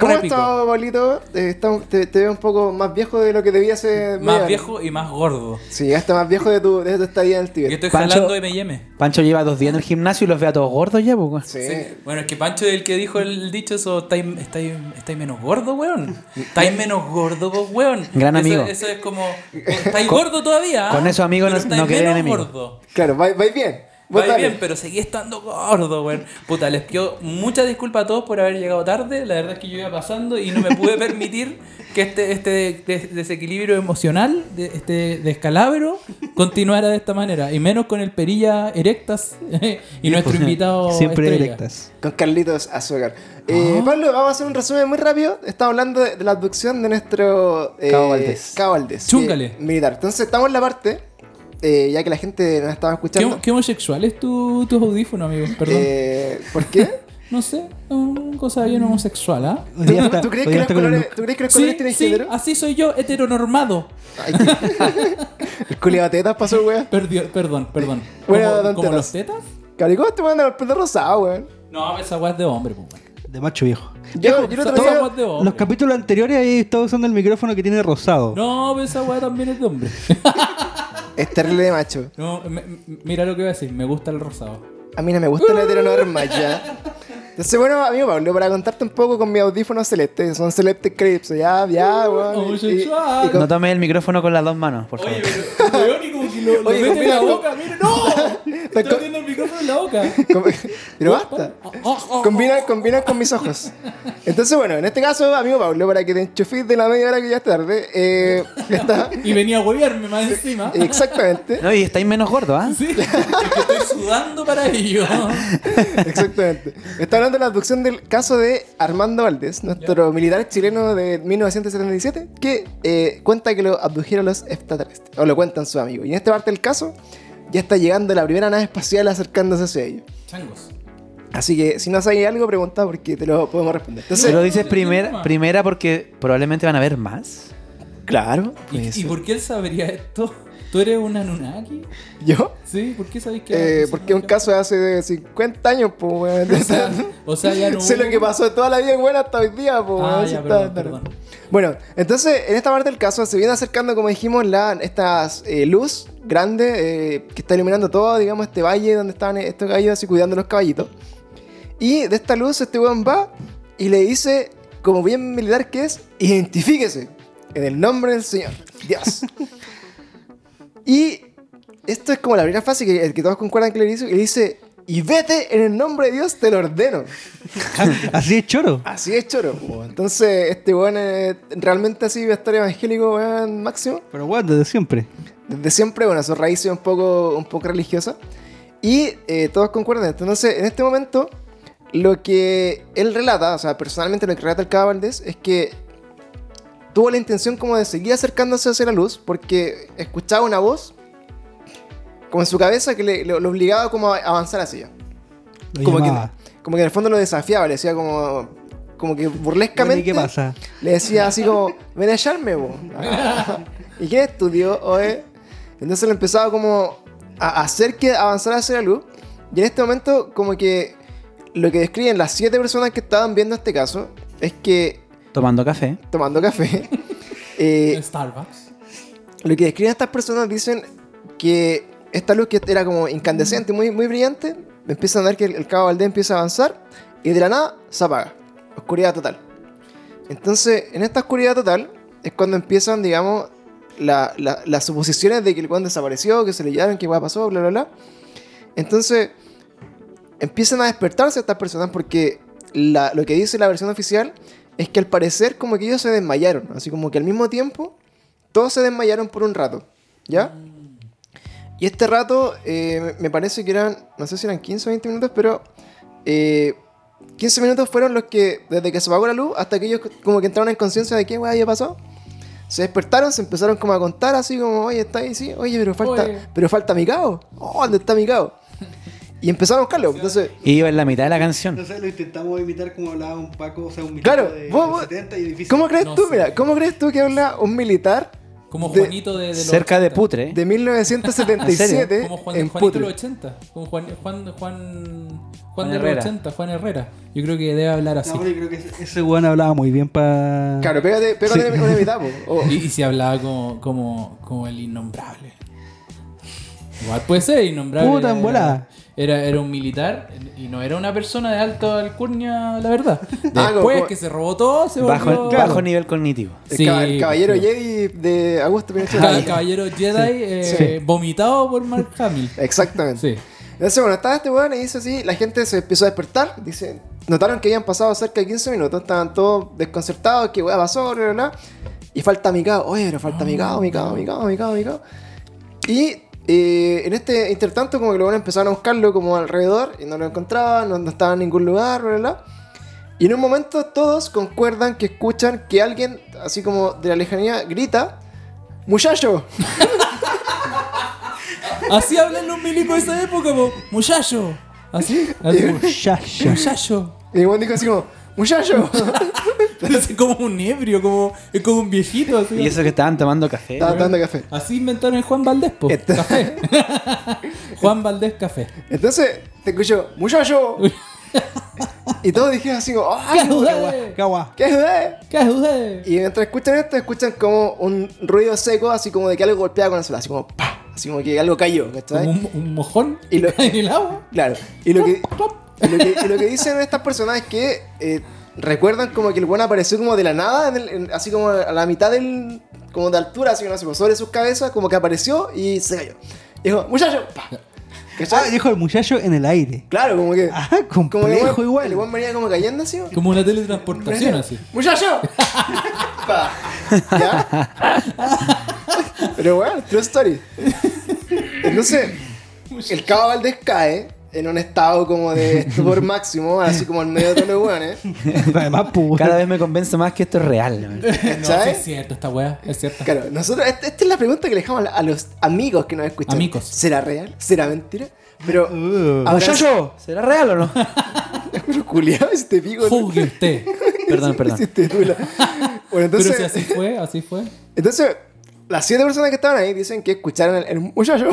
¿Cómo estás, Pablito? Eh, estamos- te, te veo un poco más viejo de lo que debía ser. Más viejo y más gordo. Sí, hasta más viejo de tu, de tu estadía en el Yo Tíbet. estoy Pancho- jalando M&M. Pancho lleva dos días en el gimnasio y los ve a todos gordos ya, pues. Sí. Sí. Bueno, es que Pancho es el que dijo el dicho eso, estáis, estáis, estáis menos gordo, weón. Estáis menos gordo, vos, weón. Gran Eso- amigo. Eso, es como, estáis gordo todavía. ¿ah? con esos amigos no- no quedé menos enemigo. gordo. Claro, vais bien. Va dale. bien, pero seguí estando gordo, weón. Puta, les pido muchas disculpas a todos por haber llegado tarde. La verdad es que yo iba pasando y no me pude permitir que este, este des- desequilibrio emocional, de, este descalabro, continuara de esta manera. Y menos con el perilla erectas y nuestro invitado. Siempre estrella. directas. Con Carlitos Azúcar. Eh, Pablo, vamos a hacer un resumen muy rápido. Estamos hablando de, de la abducción de nuestro eh, Cabo Valdés. Cabo Valdés, Chúngale. que- militar. Entonces estamos en la parte, eh, ya que la gente nos estaba ¿Qué, escuchando. qué homosexual es tu, tus audífonos, amigo? Perdón. Eh, ¿Por qué? No sé, una cosa bien homosexual, ¿ah? Está- ¿Tú crees que los el colores, look. ¿tú crees que los Sí, colores tienen sí, género? así soy yo, heteronormado. Ay, el culiado tetas pasó, weón. Perdón, perdón. Bueno, ¿Como, don los tetas? Caricó, te mandan el pelo rosado, weón. No, esa weá es de hombre, pues. weón. De macho viejo. Yo, yo es de hombre. Los capítulos anteriores ahí estaba usando el micrófono que tiene rosado. No, pero esa weá también es de hombre. es terrible de macho. No, me- mira lo que voy a decir, me gusta el rosado. A mí no me gusta el heteronormal ya. Entonces, bueno, amigo Pablo, para contarte un poco con mis audífonos celestes, son celeste Crips, ya, ya, weón. y- y- y con- No tome el micrófono con las dos manos, por favor. Oye, pero weón, y lo, lo Oye, mete en la combina- boca, mira, no. Está co- metiendo el micrófono en la boca. Pero basta. Combina, combina con mis ojos. Entonces, bueno, en este caso, amigo Pablo, para que te enchufís de la media hora que ya es tarde, eh, está. Y venía a huevearme más encima. Exactamente. No, y estáis menos gordo, ¿ah? Sí, es que estoy sudando para ello. Exactamente. Está hablando de la abducción del caso de Armando Valdés, nuestro militar chileno de 1977, que eh, cuenta que lo abdujeron los extraterrestres. O lo cuentan sus amigos. Y esta parte del caso, ya está llegando la primera nave espacial acercándose hacia ellos. Changos. Así que si no sabes algo, pregunta porque te lo podemos responder. Entonces, Pero dices no, primer- no, no. primera porque probablemente van a haber más. claro. ¿Y, por qué él sabría esto? ¿Tú eres un Anunnaki? ¿Yo? Sí, ¿por qué sabéis que.? Eh, porque es un caso de hace 50 años, pues. O sea, o sea, ya no. sé lo que pasó toda la vida en buena hasta hoy día, pues, Ah, ya, perdón, perdón. Bueno, entonces en esta parte del caso se viene acercando, como dijimos, la, esta eh, luz grande eh, que está iluminando todo, digamos, este valle donde estaban estos gallos así cuidando los caballitos. Y de esta luz este weón va y le dice, como bien militar que es, identifíquese en el nombre del Señor, Dios. y esto es como la primera frase que, que todos concuerdan que le dice, y le dice, y vete en el nombre de Dios, te lo ordeno. Así es choro. Así es, choro. po. Entonces, este weón es realmente así va a estar evangélico, weón, máximo. Pero bueno, desde siempre. Desde siempre, bueno, su raíz es un poco, un poco religiosa. Y eh, todos concuerdan. Entonces, en este momento, lo que él relata, o sea, personalmente lo que relata el Cabo Valdés, es que tuvo la intención como de seguir acercándose hacia la luz, porque escuchaba una voz, como en su cabeza, que le, lo, lo obligaba como a avanzar hacia ella. Como que, como que en el fondo lo desafiaba, le decía como, como que burlescamente. ¿Y qué pasa? Le decía así como, ven a echarme, bo. ¿Y quién estudió, oe? Entonces le empezaba como a hacer que avanzara hacia la luz. Y en este momento, como que lo que describen las siete personas que estaban viendo este caso es que, Tomando café. tomando café, eh, En Starbucks. lo que describen estas personas dicen que esta luz que era como incandescente, muy, muy brillante, empiezan a ver que el, el cabo Valdés empieza a avanzar y de la nada se apaga. Oscuridad total. Entonces, en esta oscuridad total es cuando empiezan, digamos, la- la- las suposiciones de que el Juan desapareció, que se le llevaron, que igual pasó, bla, bla, bla. Entonces, empiezan a despertarse estas personas porque la- lo que dice la versión oficial es que al parecer como que ellos se desmayaron. Así como que al mismo tiempo todos se desmayaron por un rato, ¿ya? Y este rato eh, me- parece que eran, no sé si eran 15 o 20 minutos, pero eh, 15 minutos fueron los que, desde que se apagó la luz hasta que ellos como que entraron en conciencia de qué weá había pasado. Se despertaron, se empezaron como a contar así como, oye, está ahí, sí, oye, pero falta, Oye. pero falta mi cabo. Oh, ¿dónde está mi cabo? Y empezaron a buscarlo. Entonces, Y iba en la mitad de la canción. Entonces lo intentamos imitar como hablaba un Paco, o sea, un Claro, vos- vos- y difícil. ¿cómo crees No tú? sé. Mira, ¿cómo crees tú que habla un militar Como de- Juanito de, de los Cerca de 80. Putre. de 1977 Como Juan, en Juanito de Putre? los 80. Como Juan, Juan, Juan, Juan, Juan de Herrera. los 80, Juan Herrera. Yo creo que debe hablar así. No, yo creo que ese, weón hablaba muy bien para. Claro, pégate, pégate una mitad, po. O- Y, y si hablaba como, como, como el innombrable. Igual puede ser innombrable. Puta, en volada. Era, era un militar y no era una persona de alta alcurnia, la verdad. Ah, Después que se robó todo, se Bajo, volvió... bajo nivel cognitivo. el, Sí, el caballero sí. Jedi de Augusto Pinochet. El caballero Jedi eh, vomitado por Mark Hamill. Exactamente. Sí. Entonces, bueno, estaba este weón y dice así, la gente se empezó a despertar, dice, notaron que habían pasado cerca de 15 minutos, estaban todos desconcertados, que weá pasó, bla, bla, bla. Y falta mi cao, oye, pero falta mi cao, mi cao, mi cao, Y en este intertanto, como que weones empezaron a buscarlo como alrededor y no lo encontraban, no, no estaba en ningún lugar, bla, bla, bla. Y en un momento todos concuerdan que escuchan que alguien, así como de la lejanía, grita, muchacho. Así hablan los milicos de esa época, po. Muchacho. Así. Así. Muchacho. Muchacho. Y el dijo así como, muchacho. Es como un ebrio, como, es como un viejito. Así, Y eso que estaban tomando café. Estaba dando café. así inventaron el Juan Valdés, po. Este- Café. Juan Valdés Café. Entonces te escucho, muchacho. y todos dijeron así como, ¿Qué ¡ay, usted? Cagua. qué es de? ¿Qué es usted? Y mientras escuchan esto, escuchan como un ruido seco, así como de que algo golpeaba con el suelo, así como ¡pah! Así como que algo cayó, ¿cachai? Un, un mojón Y lo- en el agua. Claro. Y lo que, y lo que, y lo que dicen estas personas es que eh, recuerdan como que el buen apareció como de la nada, en el- en- así como a la mitad del. como de altura, así que no sé, sobre sus cabezas, como que apareció y se cayó. Y dijo, muchacho. ¿Cachai? Ah, dijo el muchacho en el aire. Claro, como que. Ah, como que el buen- igual. El buen venía como cayendo así. Como una teletransportación así. ¡Muchacho! Pa. ¿Ya? Pero bueno, true story. Entonces, el Cabo Valdés cae en un estado como de estupor máximo, así como en medio de todos los weones. Además, pues, Cada vez me convence más que esto es real. ¿no? No, sí ¿Cachai? es cierto, esta weá, es cierto. Claro, nosotros, esta, esta es la pregunta que le dejamos a, los amigos que nos escuchan. Amigos. ¿Será real? ¿Será mentira? Pero, Uh. ahora Muchacho, ¿será real o no? pero culiao, este pico. Juzgue usted. Perdón, perdón. La- Bueno, entonces, Pero si así fue, así fue. entonces, las siete personas que estaban ahí dicen que escucharon el, el muchacho.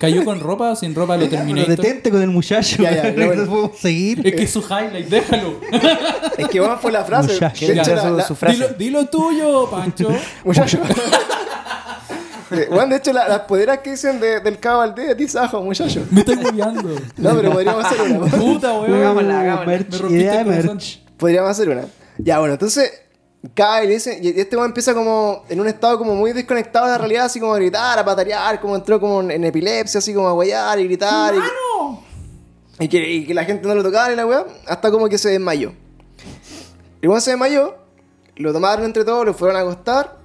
¿Cayó con ropa o sin ropa lo pero terminó? detente con el muchacho. Ya, ya, no seguir. Es que es su highlight, déjalo. es que bueno, fue la frase. Muchacho. De hecho, Ya, la- su- la- su frase. Dilo, dilo tuyo, Pancho. Muchacho. Eh, Bueno, de hecho, la- las poderas que dicen de- del Cabo Valdés, dice abajo, muchacho. Me estoy moviendo. No, pero podríamos hacer una. Puta, weón. Hagámosla, hagámosla. Me rompiste de el merch. Podríamos hacer una. Ya, bueno, entonces cae y le dice, y este weón empieza como en un estado como muy desconectado de la realidad, así como a gritar, a patarear, como entró como en, epilepsia, así como a guayar y gritar. Y, y que, y que la gente no lo tocara y la weá, hasta como que se desmayó. El weón se desmayó, lo tomaron entre todos, lo fueron a acostar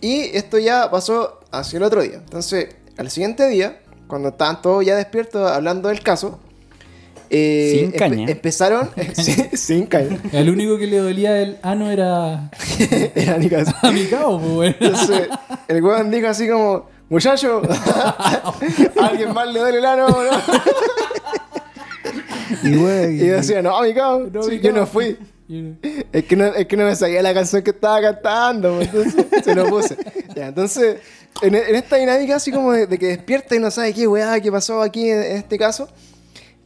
y esto ya pasó hacia el otro día. Entonces, al siguiente día, cuando estaban todos ya despiertos hablando del caso, eh, Sin empe- caña. empezaron sin, sin caña. El único que le dolía el ano era Era ni caso. a mi cabo, pues. Entonces, el weón dijo así como, muchacho, ¿a alguien más le duele el ano no? Y, decía, no, mi cabrón, No, sí, mi yo cabrón". no fui. Es que no, es que no me sabía la canción que estaba cantando, pues, entonces se lo puse. Ya, entonces, en, en esta dinámica así como de, de que despierta y no sabe qué weá, qué pasó aquí en, en este caso,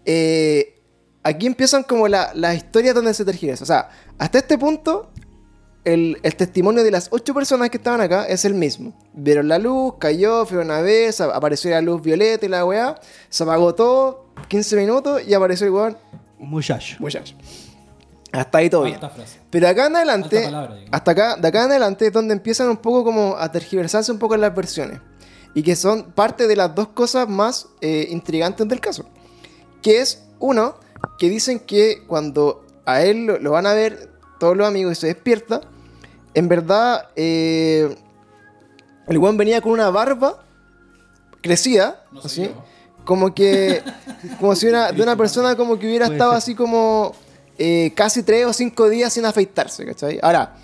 eh, aquí empiezan como la- las historias donde se tergiversa. O sea, hasta este punto, el, el testimonio de las ocho personas que estaban acá es el mismo. Vieron la luz, cayó, fue una vez, apareció la luz violeta y la weá, se apagó todo, 15 minutos y apareció el weón, Muchacho. muchacho. Hasta ahí todo bien. Alta frase. Pero acá en adelante, palabra, hasta acá, de acá en adelante es donde empiezan un poco como a tergiversarse un poco las versiones. Y que son parte de las dos cosas más eh, intrigantes del caso. Que es, uno, que dicen que cuando a él lo, lo van a ver todos los amigos y se despierta, en verdad, eh, el weón venía con una barba crecida, No así, yo. como que, como si una, de una persona como que hubiera estado así como eh, casi tres o cinco días sin afeitarse, ¿cachai? Ahora,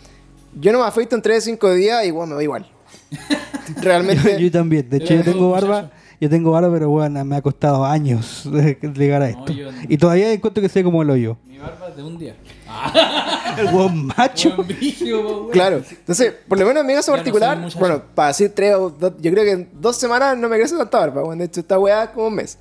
yo no me afeito en tres o cinco días y igual me va igual. Realmente, Yo también. De hecho, yo tengo barba. Yo tengo barba, pero bueno, me ha costado años llegar a No, esto. yo. Y todavía encuentro que sé como el hoyo. Mi barba es de un día. El buen macho. Buen. Claro, entonces, por lo menos en mi caso no particular, bueno, para decir tres o dos, yo creo que en dos semanas no me crece tanta barba, bueno, de hecho esta weá como un mes.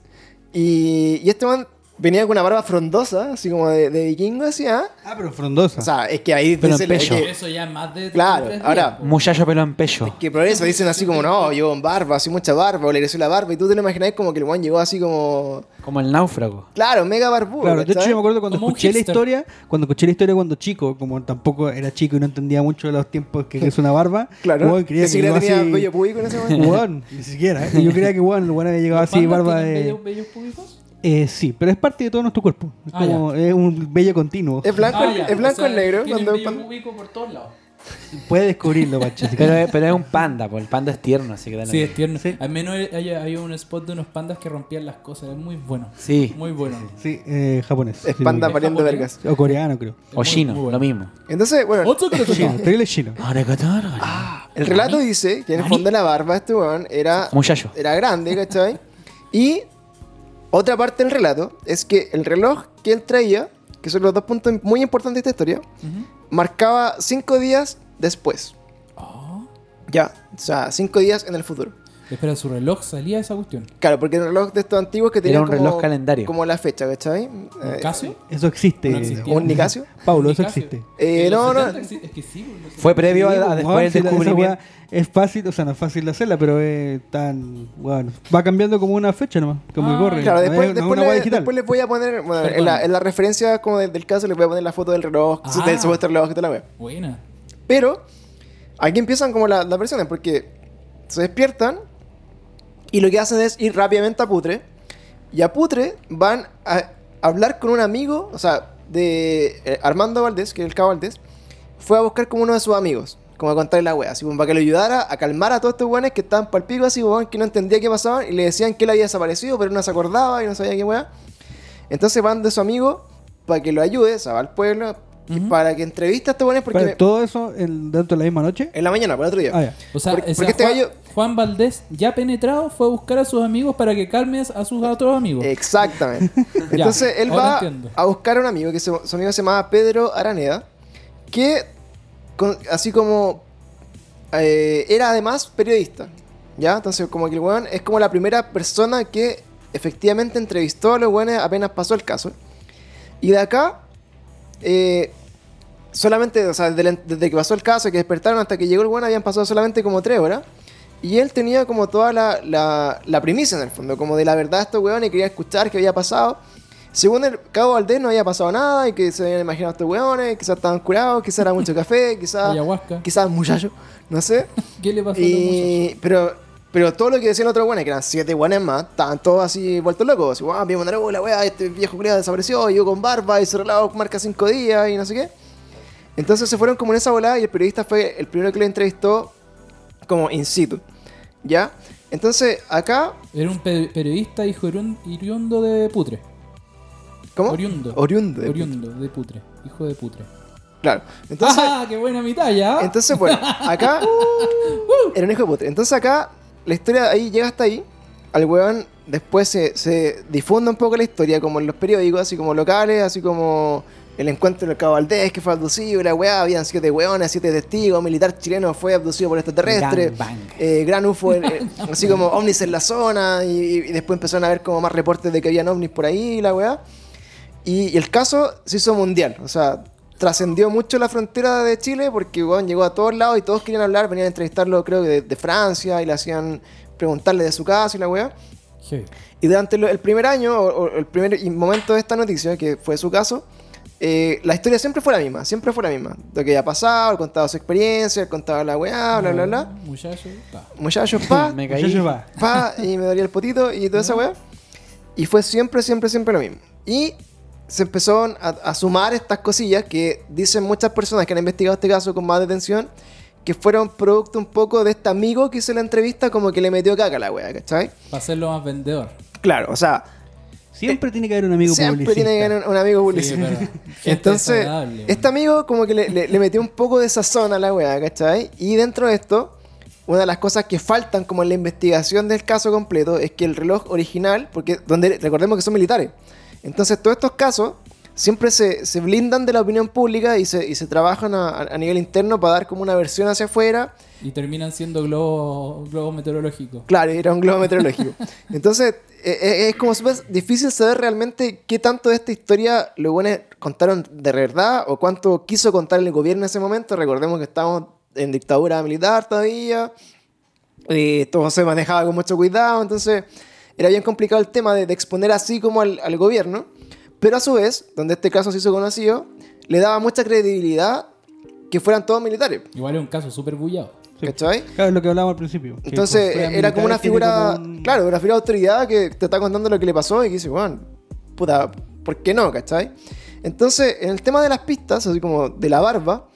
Y, y este man venía con una barba frondosa, así como de, de vikingo, así, ¿ah? Ah, pero frondosa. O sea, es que ahí Pero dice en pecho. que, Eso ya es más de. Claro, tres días, ahora- po. Muchacho pelo en pecho. que por eso dicen así como, no, llevo en barba, así mucha barba, o le creció la barba, y tú te lo imaginas como que el weón llegó así como, Como el náufrago. claro, mega barbudo. Claro, de hecho ¿cachai? yo me acuerdo cuando Como un escuché la hipster. historia, cuando escuché la historia cuando chico, como tampoco era chico y no entendía mucho de los tiempos que es una barba, Claro, weón, creía ni que siquiera llegó tenía así- vello público en ese momento. Weón, ni siquiera. ¿eh? Yo creía que weón, el weón había llegado ¿Los así, pandas barba tienen de... bellos- bellos públicos? Eh, sí, pero es parte de todo nuestro cuerpo. Es Ah, como, es un vello continuo. Es blanco, Ah, es blanco o sea, en negro. Cuando, público por todos lados. Puede descubrirlo, Pacho. Pero, es- pero es un panda, pues el panda es tierno, así que dale. Sí, es tierno. Sí. Al menos hay, hay un spot de unos pandas que rompían las cosas. Es muy bueno. Sí. Muy bueno. Sí, eh, japonés. es sí, panda lo pariendo vergas. O coreano, creo. O chino, bueno. lo mismo. Entonces, bueno, Otro que Chino, terrible chino. el relato dice que en el fondo de la barba este weón era, Muchacho. era grande, ¿cachai? Y otra parte del relato es que el reloj que él traía, que son los dos puntos muy importantes de esta historia, marcaba cinco días después. Ah. Ya, o sea, cinco días en el futuro. Espera, su reloj salía esa cuestión. Claro, porque el reloj de estos antiguos que Era tenían un como, reloj calendario. como la fecha, ¿cachai? ¿Un Eh, Casio? Eso existe. No. ¿Un Nicasio? Paulo, eso existe. Eh, no, no. 70 exi- Es que sí, pues, no sé. Fue previo Sí, a, a después del descubrimiento. es fácil, o sea, no es fácil de hacerla, pero es tan. Bueno, va cambiando como una fecha nomás, como Ah, que corre. Claro, después, es- no es después, le- después les voy a poner, bueno, en la, en la referencia como de- del caso les voy a poner la foto del reloj, Ah. del supuesto reloj que te la veo. Buena. Pero aquí empiezan como la- las versiones, porque se despiertan y lo que hacen es ir rápidamente a Putre. Y a Putre van a hablar con un amigo, o sea, de eh, Armando Valdés, que es el cabo Valdés, fue a buscar como uno de sus amigos, como a contarle la wea, así como para que lo ayudara a calmar a todos estos weones que estaban pico, así, weón, que no entendía qué pasaba, y le decían que él había desaparecido, pero no se acordaba y no sabía qué wea. Entonces van de su amigo para que lo ayude, o sea, va al pueblo, y para que entreviste a estos weones porque Pero, ¿Todo eso en- dentro de la misma noche? en la mañana, para el otro día. Ah. O sea, Porque- porque este Juan, gallo- Juan Valdés, ya penetrado, fue a buscar a sus amigos para que calme a sus otros amigos. Exactamente. Entonces él ahora va entiendo. a buscar a un amigo, que se- su amigo se llamaba Pedro Araneda, que con- así como eh, era además periodista. ¿Ya? Entonces como que el weón es como la primera persona que efectivamente entrevistó a los weones apenas pasó el caso. Y de acá, eh, solamente, o sea, desde, que pasó el caso, que despertaron hasta que llegó el weón, habían pasado solamente como tres horas. Y él tenía como toda la, la, la primicia en el fondo, como de la verdad estos weones y quería escuchar qué había pasado. Según el Cabo Valdés no había pasado nada y que se habían imaginado estos weones, quizás estaban curados, quizás era mucho café, quizás quizás muchacho, no sé. ¿Qué le pasó a los? Y, pero, pero todo lo que decían los otros weones, que eran siete weones más, estaban todos así vueltos locos. Así, wow, vimos una la wea, este viejo culiado desapareció, y yo con barba y se relado marca cinco días y no sé qué. Entonces se fueron como en esa volada y el periodista fue el primero que le entrevistó como in situ. ¿Ya? Entonces acá. Era un pe- periodista hijo oriun- oriundo de Putre. ¿Cómo? Oriundo. Oriundo. de- Oriundo de Putre. Hijo de Putre. Claro. Entonces. ¡Ah, qué buena mi talla! Entonces, bueno, acá era un hijo de puta. Entonces acá la historia ahí llega hasta ahí. Al weón después se, se difunde un poco la historia, como en los periódicos, así como locales, así como el encuentro del Cabo Valdés, que fue abducido, la weá, habían siete weones, siete testigos, militar chileno fue abducido por extraterrestres, Gang bang. eh, gran UFO, eh, así como ovnis en la zona, y, y después empezaron a ver como más reportes de que habían ovnis por ahí, la weá. Y, y el caso se hizo mundial, o sea, trascendió mucho la frontera de Chile porque weón, llegó a todos lados y todos querían hablar, venían a entrevistarlo creo que de, de Francia y le hacían preguntarle de su casa y la weá. Sí. Y durante el primer año, o, o el primer momento de esta noticia, que fue su caso, eh, la historia siempre fue la misma, siempre fue la misma. Lo que había pasado, él contaba su experiencia, él contaba la weá, bla, bla, bla. Muchacho, pa. Muchachos, pa, Me caí. Muchacho, va. pa, y me dolía el potito y toda esa weá. Y fue siempre, siempre, siempre lo mismo. Y se empezó a, a sumar estas cosillas que dicen muchas personas que han investigado este caso con más detención, que fueron producto un poco de este amigo que hizo la entrevista, como que le metió caca a la weá, ¿cachai? Para hacerlo más vendedor. Claro, o sea, Siempre tiene que haber un amigo siempre publicista. tiene que haber un, un amigo publicista. Entonces, este amigo como que le, le- le metió un poco de sazón a la weá, ¿cachai? Y dentro de esto, una de las cosas que faltan como en la investigación del caso completo es que el reloj original, porque donde recordemos que son militares, entonces todos estos casos siempre se, se blindan de la opinión pública y se, y se trabajan a, a nivel interno para dar como una versión hacia afuera. Y terminan siendo globos globos meteorológicos. Claro, era un globo meteorológico. Entonces, eh, eh, es como súper difícil saber realmente qué tanto de esta historia los buenos contaron de verdad o cuánto quiso contar el gobierno en ese momento. Recordemos que estábamos en dictadura militar todavía. Eh, todo se manejaba con mucho cuidado, entonces era bien complicado el tema de, de exponer así como al, al gobierno. Pero a su vez, donde este caso se hizo conocido, le daba mucha credibilidad que fueran todos militares. Igual es un caso súper bullado. ¿Cachai? Claro, es lo que hablábamos al principio. Entonces era como una figura, como un- claro, una figura de autoridad que te está contando lo que le pasó y que dice, bueno, puta, ¿por qué no? ¿Cachai? Entonces, en el tema de las pistas, así como de la barba,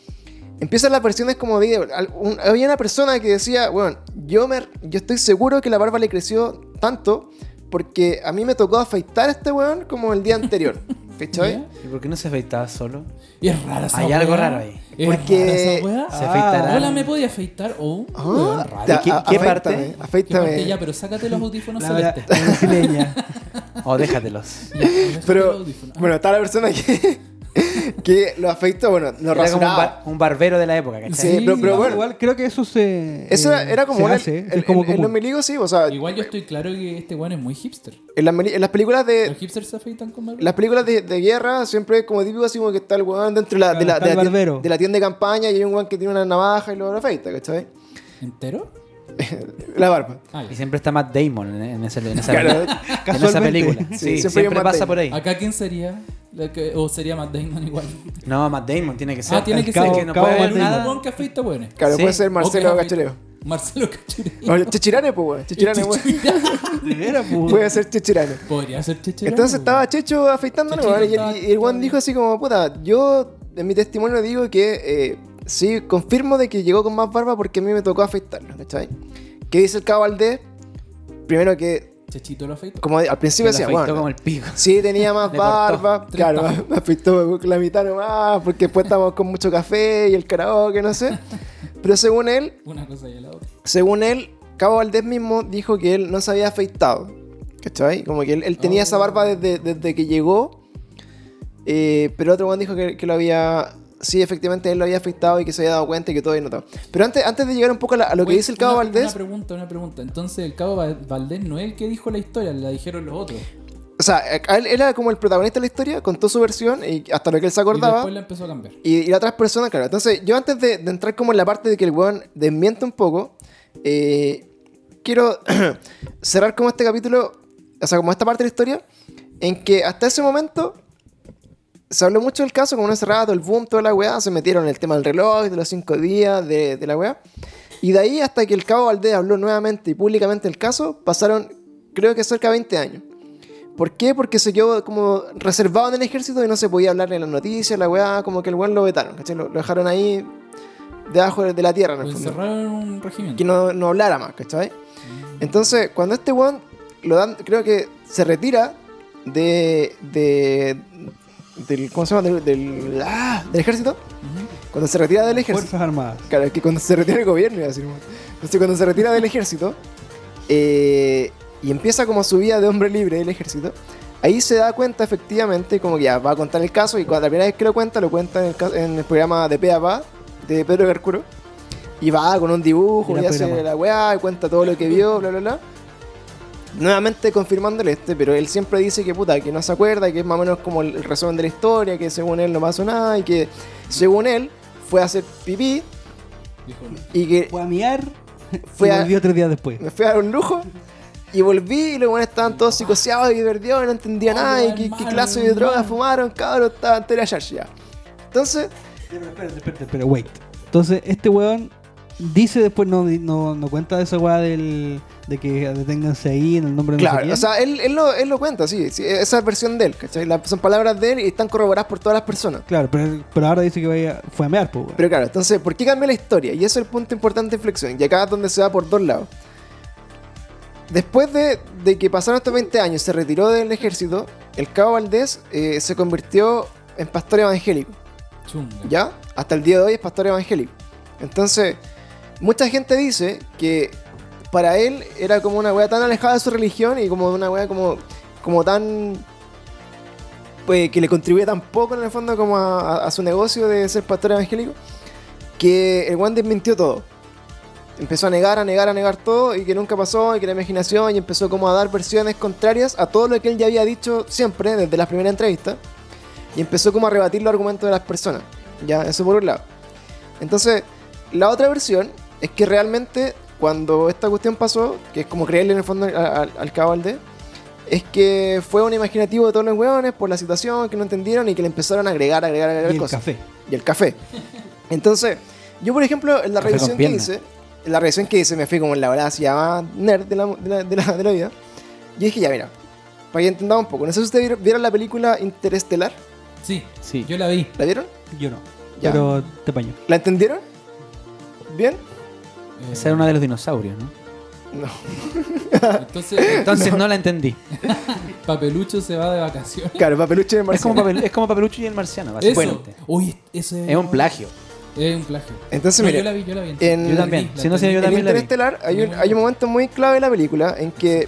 empiezan las versiones como de... un- había una persona que decía, bueno, yo, me, yo estoy seguro que la barba le creció tanto porque a mí me tocó afeitar a este weón como el día anterior. ¿Cachai? ¿Y por qué no se afeitaba solo? Y es rara esa Hay weá. algo raro ahí. Es Porque- rara esa weá. Se afeitará. Hola, ¿me podía afeitar? Oh, Ah, raro. ¿Qué- qué afeítame, parte? ¿Qué parte Afeítame. ya, pero sácate los audífonos celestes. O déjatelos. Ya, sácate los Pero, audífonos. bueno, está la persona que, que lo afeitó, bueno, lo Era como un, rasuraba. bar- un barbero de la época, ¿cachai? Sí, pero, pero No, bueno, Igual creo que eso se. eso era, eh, era como se hace, el- es como en- los miligos sí, o sea, Igual yo estoy claro que este weón es muy hipster. en las, meli- en las películas Los de hipsters se afeitan con barba. las películas de, de guerra siempre es como típico así como que está el weón dentro de la, de la, de tienda, barbero. de la tienda de campaña y hay un weón que tiene una navaja y lo afeita, ¿cachai? ¿Entero? La barba. Ah, Y siempre está Matt Damon en, en ese- en esa, Claro. en esa película. Sí, Sí, siempre siempre, un pasa Damon. por ahí. ¿Acá quién sería? Que- ¿O sería Matt Damon igual? No, Matt Damon tiene que ser. Ah, tiene que cabo- ser. que no cabo puede haber un nada. weón que afeita weones. Claro, Sí. puede ser Marcelo Cachureo. Marcelo Cachureo. Chechirane, pues weón. Chechirane, weón. De veras, pues. Puede ser Chechirane. Podría ser Chechero. Entonces estaba Checho afeitándolo, el- y el weón dijo así como, puta, yo en mi testimonio digo que eh, sí, confirmo de que llegó con más barba porque a mí me tocó afeitarlo, ¿cachai? ¿Qué dice el cabo Valdés? Primero que, Chechito lo afeitó. como al principio decía, bueno, como el pico. sí tenía más barba, claro, me afeitó la mitad nomás, porque después estábamos con mucho café y el karaoke, no sé. Pero según él, Una cosa y la otra. según él, Cabo Valdés mismo dijo que él no se había afeitado. ¿Cachai? Como que él, él tenía esa barba desde, desde que llegó. eh, pero otro weón dijo que, que lo había. Sí, efectivamente él lo había afeitado y que se había dado cuenta y que todo había notado. Pero antes, antes de llegar un poco a, la- a lo que dice el Cabo una- Valdés. Una pregunta, una pregunta. Entonces, el Cabo Val- Valdés no es el que dijo la historia, la dijeron los otros. O sea, a él, era como el protagonista de la historia, contó su versión y hasta lo que él se Y acordaba. después la empezó a cambiar. Y, y las otras personas, claro. Entonces, yo antes de, de entrar como en la parte de que el weón desmiente un poco, eh, quiero cerrar como este capítulo, o sea, como esta parte de la historia, en que hasta ese momento se habló mucho del caso, como ese rato, el boom, toda la weá, se metieron en el tema del reloj, de los cinco días, de, de la weá. Y de ahí hasta que el cabo Valdés habló nuevamente y públicamente del caso, pasaron, creo que cerca de 20 años. ¿Por qué? Porque se quedó como reservado en el ejército y no se podía hablar en las noticias, la weá, como que el weón lo vetaron, ¿cachai? Lo, lo dejaron ahí debajo de la tierra, en el fondo. un regimiento. Que no, no hablara más, ¿cachai? Entonces, cuando este weón lo dan, creo que se retira de. de del, ¿Cómo se llama? Del, del, ah, del ejército. Cuando se retira del ejército. Fuerzas Armadas. Claro, es que cuando se retira el gobierno, iba a decir. Entonces, cuando se retira del ejército eh, y empieza como su vida de hombre libre del ejército, ahí se da cuenta efectivamente, como que ya va a contar el caso y cuando la primera vez que lo cuenta, lo cuenta en el, en el programa de Pe a Pa de Pedro Carcuro. Y va con un dibujo Mira y hace la weá y cuenta todo lo que vio, bla, bla, bla. Nuevamente confirmándole este, pero él siempre dice que puta, que no se acuerda, que es más o menos como el, el resumen de la historia, que según él no pasó nada y que según él fue a hacer pipí y que Fue a miar Fue y a- volvió tres días después. me fui a dar un lujo y volví y los buenos estaban todos psicoseados y perdidos y no entendían Oh, nada y qué, clase de drogas fumaron, cabrón, estaba entera ya. Entonces, Pero espérate, espérate, pero wait. Entonces, este weón dice después, no, no, no cuenta de esa weá del, de que deténganse ahí en el nombre de no sé claro, quién. o sea, él, él, lo, él lo cuenta, sí, sí, esa es versión de él, ¿cachai? La- son palabras de él y están corroboradas por todas las personas. Claro, pero, pero ahora dice que vaya, fue a mear, pues. Pero claro, entonces, ¿por qué cambió la historia? Y eso es el punto importante de inflexión. Y acá es donde se va por dos lados. Después de, de que pasaron estos 20 años, se retiró del ejército, el cabo Valdés eh, se convirtió en pastor evangélico. chunga. ¿Ya? Hasta el día de hoy es pastor evangélico. Entonces, mucha gente dice que para él era como una wea tan alejada de su religión y como una wea como, como tan pues, que le contribuye tan poco en el fondo como a, su negocio de ser pastor evangélico, que el Juan desmintió todo. Empezó a negar, a negar, a negar todo y que nunca pasó y que la imaginación y empezó como a dar versiones contrarias a todo lo que él ya había dicho siempre desde las primeras entrevistas y empezó como a rebatir los argumentos de las personas. Ya, eso por un lado. Entonces, la otra versión es que realmente cuando esta cuestión pasó, que es como creerle en el fondo al, al, Valdés, es que fue un imaginativo de todos los hueones por la situación que no entendieron y que le empezaron a agregar, agregar, agregar Y el cosas. café. Y el café. Entonces, yo por ejemplo, en la Café revisión que hice, en la revisión que hice, me fui como en la verdad, se llama nerd de la, de la, de la- de la vida. Yo dije, ya mira, para que entendamos un poco. No sé si ustedes vieron, vieron la película Interestelar. Sí, Sí. yo la vi. ¿La vieron? Yo no. Ya. Pero te paño. ¿La entendieron? ¿Bien? Eh, Esa era una de los dinosaurios, ¿no? No. Entonces, Entonces no, la entendí. Papelucho se va de vacaciones. Claro, papeluche de Es como, marciano. papel- es como Papelucho y el marciano, Eso. básicamente. Uy, eso es. Es un plagio. Es un plagio. Entonces, No, mire, yo la vi, yo la vi. en- Yo también. La Si no, si yo en también la vi. Interestelar hay un, hay un momento muy clave de la película en que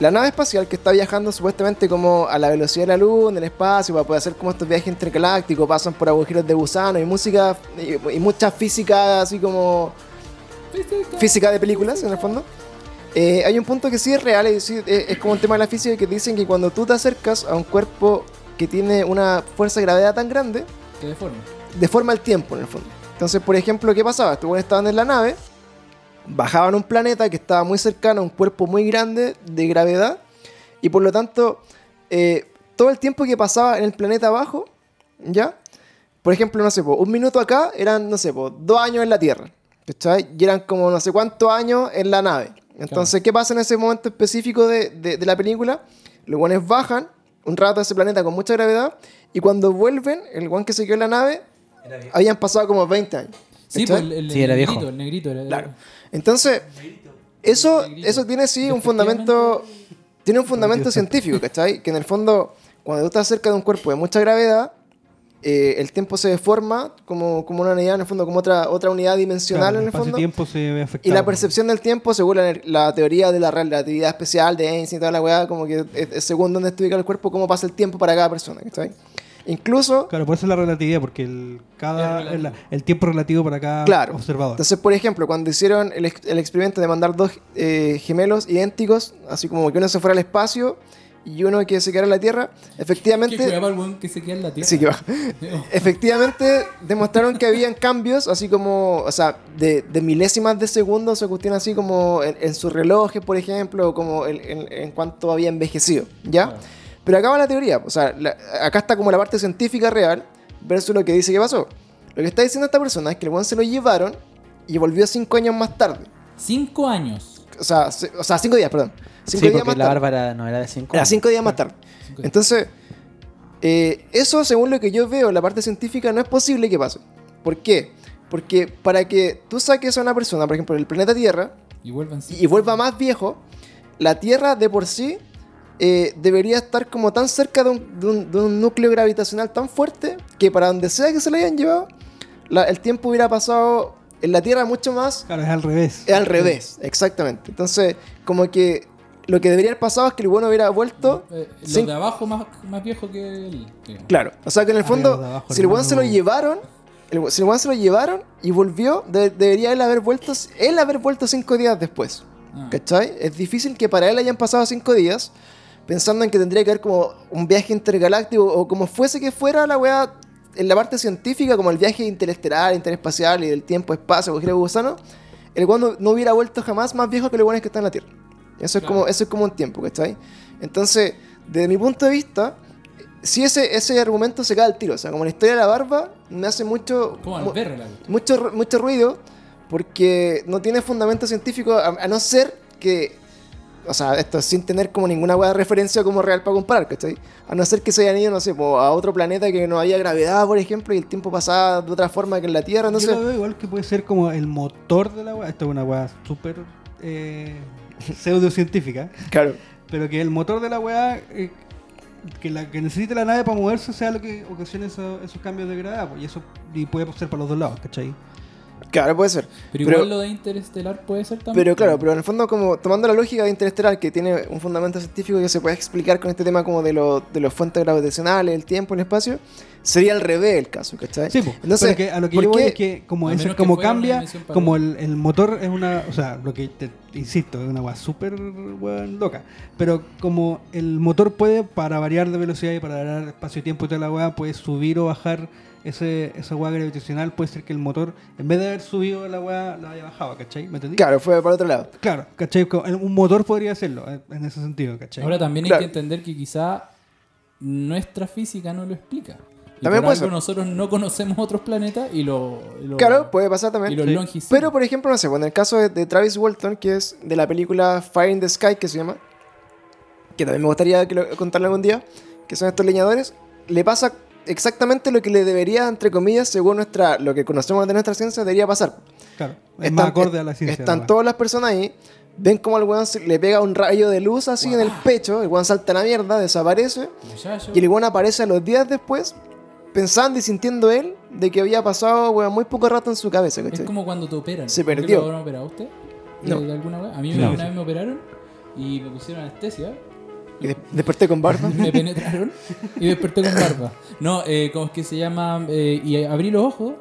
la nave espacial que está viajando supuestamente como a la velocidad de la luz en el espacio para poder hacer como estos viajes intergalácticos, pasan por agujeros de gusano y música y, y mucha física así como física de películas en el fondo. Eh, hay un punto que sí es real, es, es como un tema de la física que dicen que cuando tú te acercas a un cuerpo que tiene una fuerza de gravedad tan grande, deforma. deforma el tiempo en el fondo. Entonces, por ejemplo, ¿qué pasaba? Estos estaban en la nave, bajaban a un planeta que estaba muy cercano a un cuerpo muy grande de gravedad, y por lo tanto, eh, todo el tiempo que pasaba en el planeta abajo, ¿ya? Por ejemplo, no sé, po, un minuto acá eran, no sé, po, dos años en la Tierra, ¿cachai? Y eran como no sé cuántos años en la nave. Entonces, ¿qué pasa en ese momento específico de, de- de la película? Los guanes bajan un rato a ese planeta con mucha gravedad, y cuando vuelven, el guan que se quedó en la nave, habían pasado como 20 años. Sí, pues el, el Sí, era negrito, viejo. el negrito. Era, Claro. Entonces, eso, Negrito. eso tiene sí un fundamento. Tiene un fundamento científico, ¿cachai? Que en el fondo, cuando tú estás cerca de un cuerpo de mucha gravedad, eh, el tiempo se deforma como, como una unidad, en el fondo, como otra, otra unidad dimensional Claro, en el el fondo. espacio-tiempo se ve afectado. Y la percepción del tiempo, según la, la teoría de la relatividad especial de Einstein y toda la weá, como que es, es según dónde está ubicado el cuerpo, cómo pasa el tiempo para cada persona, ¿cachai? Incluso, Claro, por eso es la relatividad, porque el, cada, el, el tiempo relativo para cada Claro. observador. Entonces, por ejemplo, cuando hicieron el, ex- el experimento de mandar dos eh, gemelos idénticos, así como que uno se fuera al espacio y uno que se quedara en la Tierra, efectivamente, jugaba el weón que se queda en la tierra. sí que va. efectivamente demostraron que habían cambios, así como, o sea, de, de milésimas de segundos, o cuestión así como en, en su reloj, por ejemplo, como en, en- en cuanto había envejecido, ¿ya? Claro. Pero acá va la teoría, o sea, la- acá está como la parte científica real versus lo que dice que pasó. Lo que está diciendo esta persona es que el weón se lo llevaron y volvió cinco años más tarde. Cinco años. O sea, se- o sea cinco días, perdón. Cinco Sí, días porque más la tarde. Bárbara no era de 5 Era cinco días más tarde. Cinco días. Entonces, eh, eso según lo que yo veo la parte científica no es posible que pase. ¿Por qué? Porque para que tú saques a una persona, por ejemplo, del planeta Tierra, Y vuelvan y, y vuelva más viejo, la Tierra de por sí eh, debería estar como tan cerca de un, de un- de un núcleo gravitacional tan fuerte que para donde sea que se lo hayan llevado, la- el tiempo hubiera pasado en la Tierra mucho más Claro, es al revés. es al revés, exactamente. Entonces, como que lo que debería haber pasado es que el bueno hubiera vuelto. Eh, los sin- de abajo más, más viejo que él. digamos. Claro. O sea que en el Ah, fondo, abajo, si el hermano. se lo llevaron, el, si el se lo llevaron y volvió, de- debería él haber vuelto, él haber vuelto cinco días después. Ah. ¿Cachai? Es difícil que para él hayan pasado cinco días pensando en que tendría que haber como un viaje intergaláctico o como fuese que fuera la weá en la parte científica, como el viaje interestelar, interespacial y del tiempo, espacio, de gusano, el weón no, hubiera vuelto jamás más viejo que los weones que están en la Tierra. Eso es, como, eso es como un tiempo, ¿cachai? Entonces, desde mi punto de vista, si ese, ese argumento se cae al tiro, o sea, como la historia de la barba, me hace mucho, Como mu- al perro mucho, mucho ruido porque no tiene fundamento científico, a, a no ser que, o sea, esto sin tener como ninguna buena referencia como real para comparar, ¿cachai? A no ser que se hayan ido, no sé, a otro planeta que no había gravedad, por ejemplo, y el tiempo pasaba de otra forma que en la Tierra, Yo entonces... lo veo igual que puede ser como el motor de la weá. Esto es una weá súper eh, pseudocientífica. Claro. Pero que el motor de la weá, eh, que la que necesite la nave para moverse, sea lo que ocasione eso- esos cambios de gravedad. pues, y eso y puede ser para los dos lados, ¿cachai? Claro, puede ser. Pero Pero- igual lo de Interestelar puede ser también. Pero claro, pero en el fondo, como tomando la lógica de Interestelar, que tiene un fundamento científico que se puede explicar con este tema como de, lo- de los fuentes gravitacionales, el tiempo, el espacio, sería al revés el caso, ¿cachai? Sí, po. Entonces, que a lo que ¿por yo voy es que como, que como cambia, como el, el motor es una, o sea, lo que te insisto, es una weá súper loca, pero como el motor puede, para variar de velocidad y para variar espacio y tiempo y toda la weá, puede subir o bajar ese, esa weá gravitacional, puede ser que el motor, en vez de haber subido la weá, la haya bajado, ¿cachai? ¿Me entendí? Claro, fue para otro lado. Claro, ¿cachai? Un motor podría hacerlo, en ese sentido, ¿cachai? Ahora también hay Claro. que entender que quizá nuestra física no lo explica. Y También por puede algo ser. nosotros no conocemos otros planetas y lo, Claro, puede pasar también. y los Sí. Pero, por ejemplo, no sé, bueno, en el caso de, de Travis Walton, que es de la película Fire in the Sky, que se llama, que también me gustaría que lo, contarle algún día, que son estos leñadores, le pasa exactamente lo que le debería, entre comillas, según nuestra lo que conocemos de nuestra ciencia, debería pasar. Claro, es más acorde a la ciencia. Están la todas las personas ahí, ven como al weón le pega un rayo de luz así en el pecho, el weón salta a la mierda, desaparece, Muchacho, y el weón aparece a los días después, pensando y sintiendo él de que había pasado weón, muy poco rato en su cabeza, es como cuando te operan. Se ¿Nunca perdió. lo habrán operado a usted? ¿De, No. de alguna vez? A mí No. una vez me operaron y me pusieron anestesia. Y de- desperté con barba. me penetraron y desperté con barba. No, eh, como es que se llama. eh, y abrí los ojos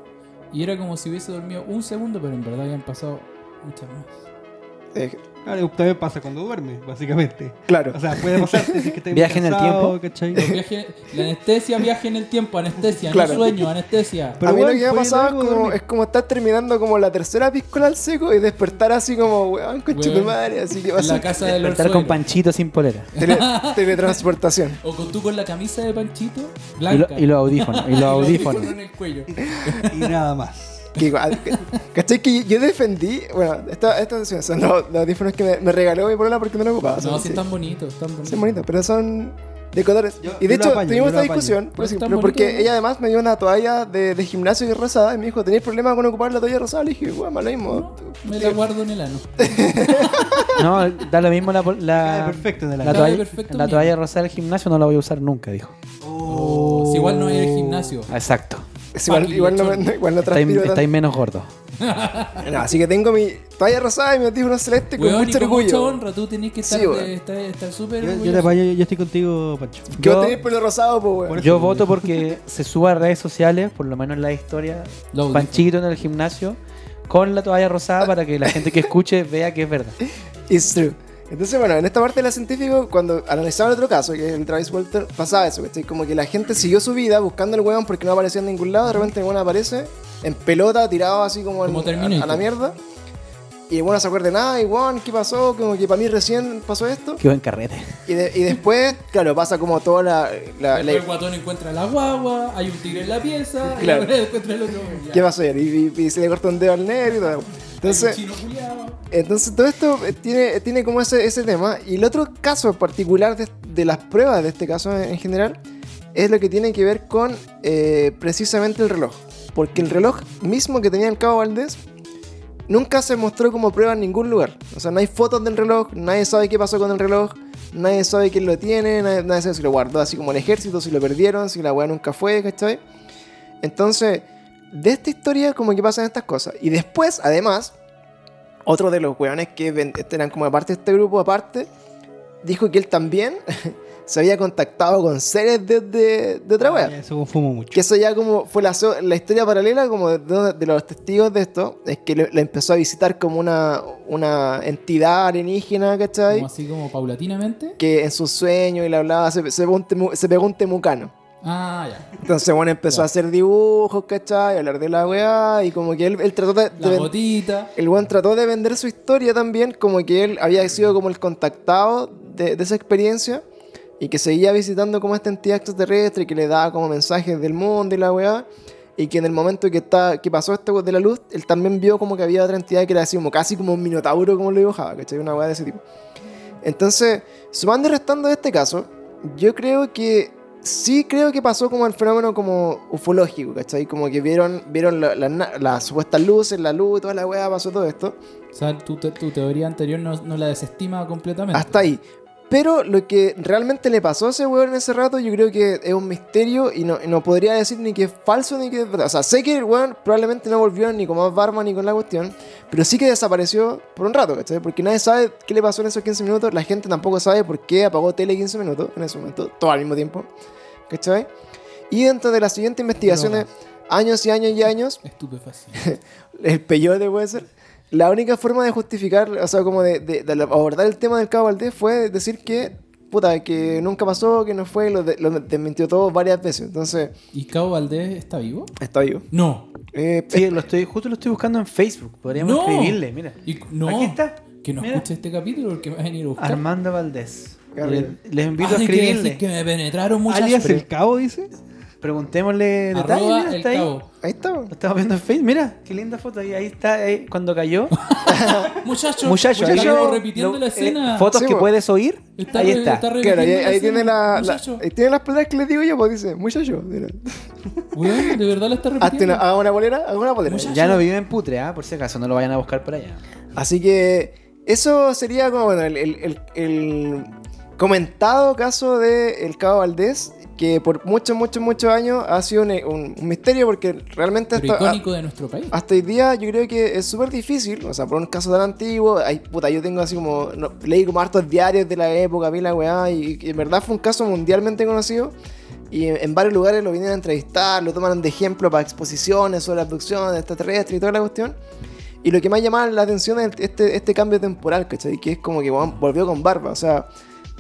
y era como si hubiese dormido un segundo, pero en verdad habían pasado muchas más. Eh, Claro, también pasa cuando duermes, básicamente. claro. O sea, puede pasarte si es que estás Viaje en el cansado, tiempo. viajes- la anestesia, viaje en el tiempo, anestesia, Claro. no sueño, anestesia. Pero a mí lo que me ha pasado es como, es como estar terminando como la tercera piscola al seco y despertar así como, weón, concha tu madre, así que va a casa de Despertar con panchito sin polera. tele- teletransportación. O con tú con la camisa de Panchito, Y, blanca. y los audífonos. Y los audífonos. en el cuello. Y nada más. Que igual, que- ¿Cachai? Que yo defendí, bueno, esta- estas son los, los audífonos que me, me regaló mi polola porque no lo ocupaba. No, son- sí, están bonitos, están bonitos. Son bonitos, pero son de colores. Yo- y de hecho, apaño, tuvimos esta discusión, por Pero porque ella además me dio una toalla de, de gimnasio y rosada y me dijo, ¿tenéis problema con ocupar la toalla rosada? Le dije, weón, me lo mismo. Me la guardo en el ano. No, da lo mismo la, la, perfecto en el la. Cabe toalla, perfecto la toalla rosada del gimnasio no la voy a usar nunca, dijo. Oh, si igual no hay el gimnasio. Exacto. Es igual, igual, no, me- igual no Estáis transpiro estáis menos gordo. No, así que tengo mi toalla rosada y mi audífono celeste con Weón, y mucho con mucha orgullo. honra, tú tenés que estar Sí, weón. de- estar estar súper Yo, yo te orgulloso. yo estoy contigo, Pancho. Que vos Yo, tenés pelo rosado, pues, weón. Yo voto porque se suba a redes sociales, por lo menos en la historia, Lo. Panchito en el gimnasio, con la toalla rosada para que la gente que escuche vea que es verdad. It's true. Entonces, bueno, en esta parte de la científico, cuando analizaban otro caso, que es el Travis Walter, pasaba eso, ¿cachai? Como que la gente siguió su vida buscando el weón porque no aparecía en ningún lado, de repente el weón aparece en pelota, tirado así como, en- a la mierda. Y el weón no se acuerda de nada, y weón, ¿qué pasó? Como que para mí recién pasó esto. Qué buen carrete. Y, de- y después, claro, pasa como toda la... la- el guatón encuentra la guagua, hay un tigre en la pieza, Claro. y encuentra el otro. ya. ¿Qué pasó ayer? Y, y- y se le corta un dedo al negro y todo. Entonces... Entonces todo esto eh, tiene, tiene como ese, ese tema. Y el otro caso particular de, de las pruebas de este caso en, en general es lo que tiene que ver con eh, precisamente el reloj. Porque el reloj mismo que tenía el Cabo Valdés nunca se mostró como prueba en ningún lugar. O sea, no hay fotos del reloj, nadie sabe qué pasó con el reloj, nadie sabe quién lo tiene, nadie, sabe si lo guardó así como el ejército, si lo perdieron, si la weá nunca fue, ¿cachai? Entonces, de esta historia como que pasan estas cosas. Y después, además, otro de los weones que eran como parte de este grupo aparte, dijo que él también se había contactado con seres de, de, de otra Ah, wea. ya, Eso fumo mucho. Que eso ya como fue la, la historia paralela como de, de- de los testigos de esto, es que le, le empezó a visitar como una, una entidad alienígena, ¿cachai? Como así como paulatinamente. Que en sus sueños y le hablaba, se, se, pegó un temu- se pegó un temucano. Ah, ya. Entonces, bueno, empezó a hacer dibujos, ¿cachai? A hablar de la weá y como que él, él trató de... de La ven- gotita. el weón trató de vender su historia también, como que él había sido como el contactado de, de esa experiencia y que seguía visitando como esta entidad extraterrestre que le daba como mensajes del mundo y la weá. Y que en el momento que, está, que pasó esto de la luz, él también vio como que había otra entidad que era así como casi como un minotauro, como lo dibujaba, ¿cachai? Una weá de ese tipo. Entonces, sumando y restando de este caso, yo creo que sí creo que pasó como el fenómeno como ufológico, ¿cachai? Como que vieron, vieron la- la- na- las supuestas luces, la luz, toda la weá, pasó todo esto. O sea, tu, te- tu teoría anterior no, no la desestima completamente. Hasta ahí. Pero lo que realmente le pasó a ese weón en ese rato, yo creo que es un misterio y no, y no podría decir ni que es falso ni que es verdad. O sea, sé que el weón probablemente no volvió ni con más barba ni con la cuestión, pero sí que desapareció por un rato, ¿cachai? Porque nadie sabe qué le pasó en esos 15 minutos, la gente tampoco sabe por qué apagó tele 15 minutos en ese momento, todo al mismo tiempo, ¿cachai? Y dentro de las siguientes investigaciones, años y años y años, Estupefaciente. el peyote puede ser. La única forma de justificar, o sea, como de, de- de abordar el tema del Cabo Valdés fue decir que, puta, que nunca pasó, que no fue, lo, de- lo desmintió todo varias veces. Entonces, ¿Y Cabo Valdés está vivo? está vivo. No. Eh, Sí, lo estoy, justo lo estoy buscando en Facebook. Podríamos No. escribirle, mira. Y- no. Aquí está. Que no escuche este capítulo porque me va a venir a buscar. Armando Valdés. Gabriel. Le- Les invito a Ay, que escribirle. que me penetraron muchas Alias el cabo, dice. Preguntémosle detalles. Arroba mira, está ahí. ahí está. Lo estamos viendo en Facebook. Mira, qué linda foto. Ahí, ahí está, ahí, cuando cayó. Muchacho, Muchacho, repitiendo lo- la eh, escena. fotos Sí, que puedes oír. Está ahí re- está. está Claro, ahí, ahí tiene, la, la- ahí tiene las palabras que les digo yo, pues dice, muchacho, mira. De verdad la está repitiendo. una, haga una bolera, haga una bolera. Muchacho. Ya no vive en Putre, ¿ah? por si acaso, no lo vayan a buscar por allá. Así que eso sería como, bueno, el, el- el- el comentado caso de El Cabo Valdés, que por muchos, muchos, muchos años ha sido un, un- un misterio porque realmente hasta, icónico de nuestro país. hasta hoy día yo creo que es súper difícil, o sea, por un caso tan antiguo, hay, puta, yo tengo así como, no, leí como hartos diarios de la época, vi la weá, y, y en verdad fue un caso mundialmente conocido. Y en, en varios lugares lo vienen a entrevistar, lo toman de ejemplo para exposiciones sobre abducciones extraterrestres y toda la cuestión. Y lo que más llama la atención es este, este cambio temporal, ¿cachai? Que es como que volvió con barba. O sea,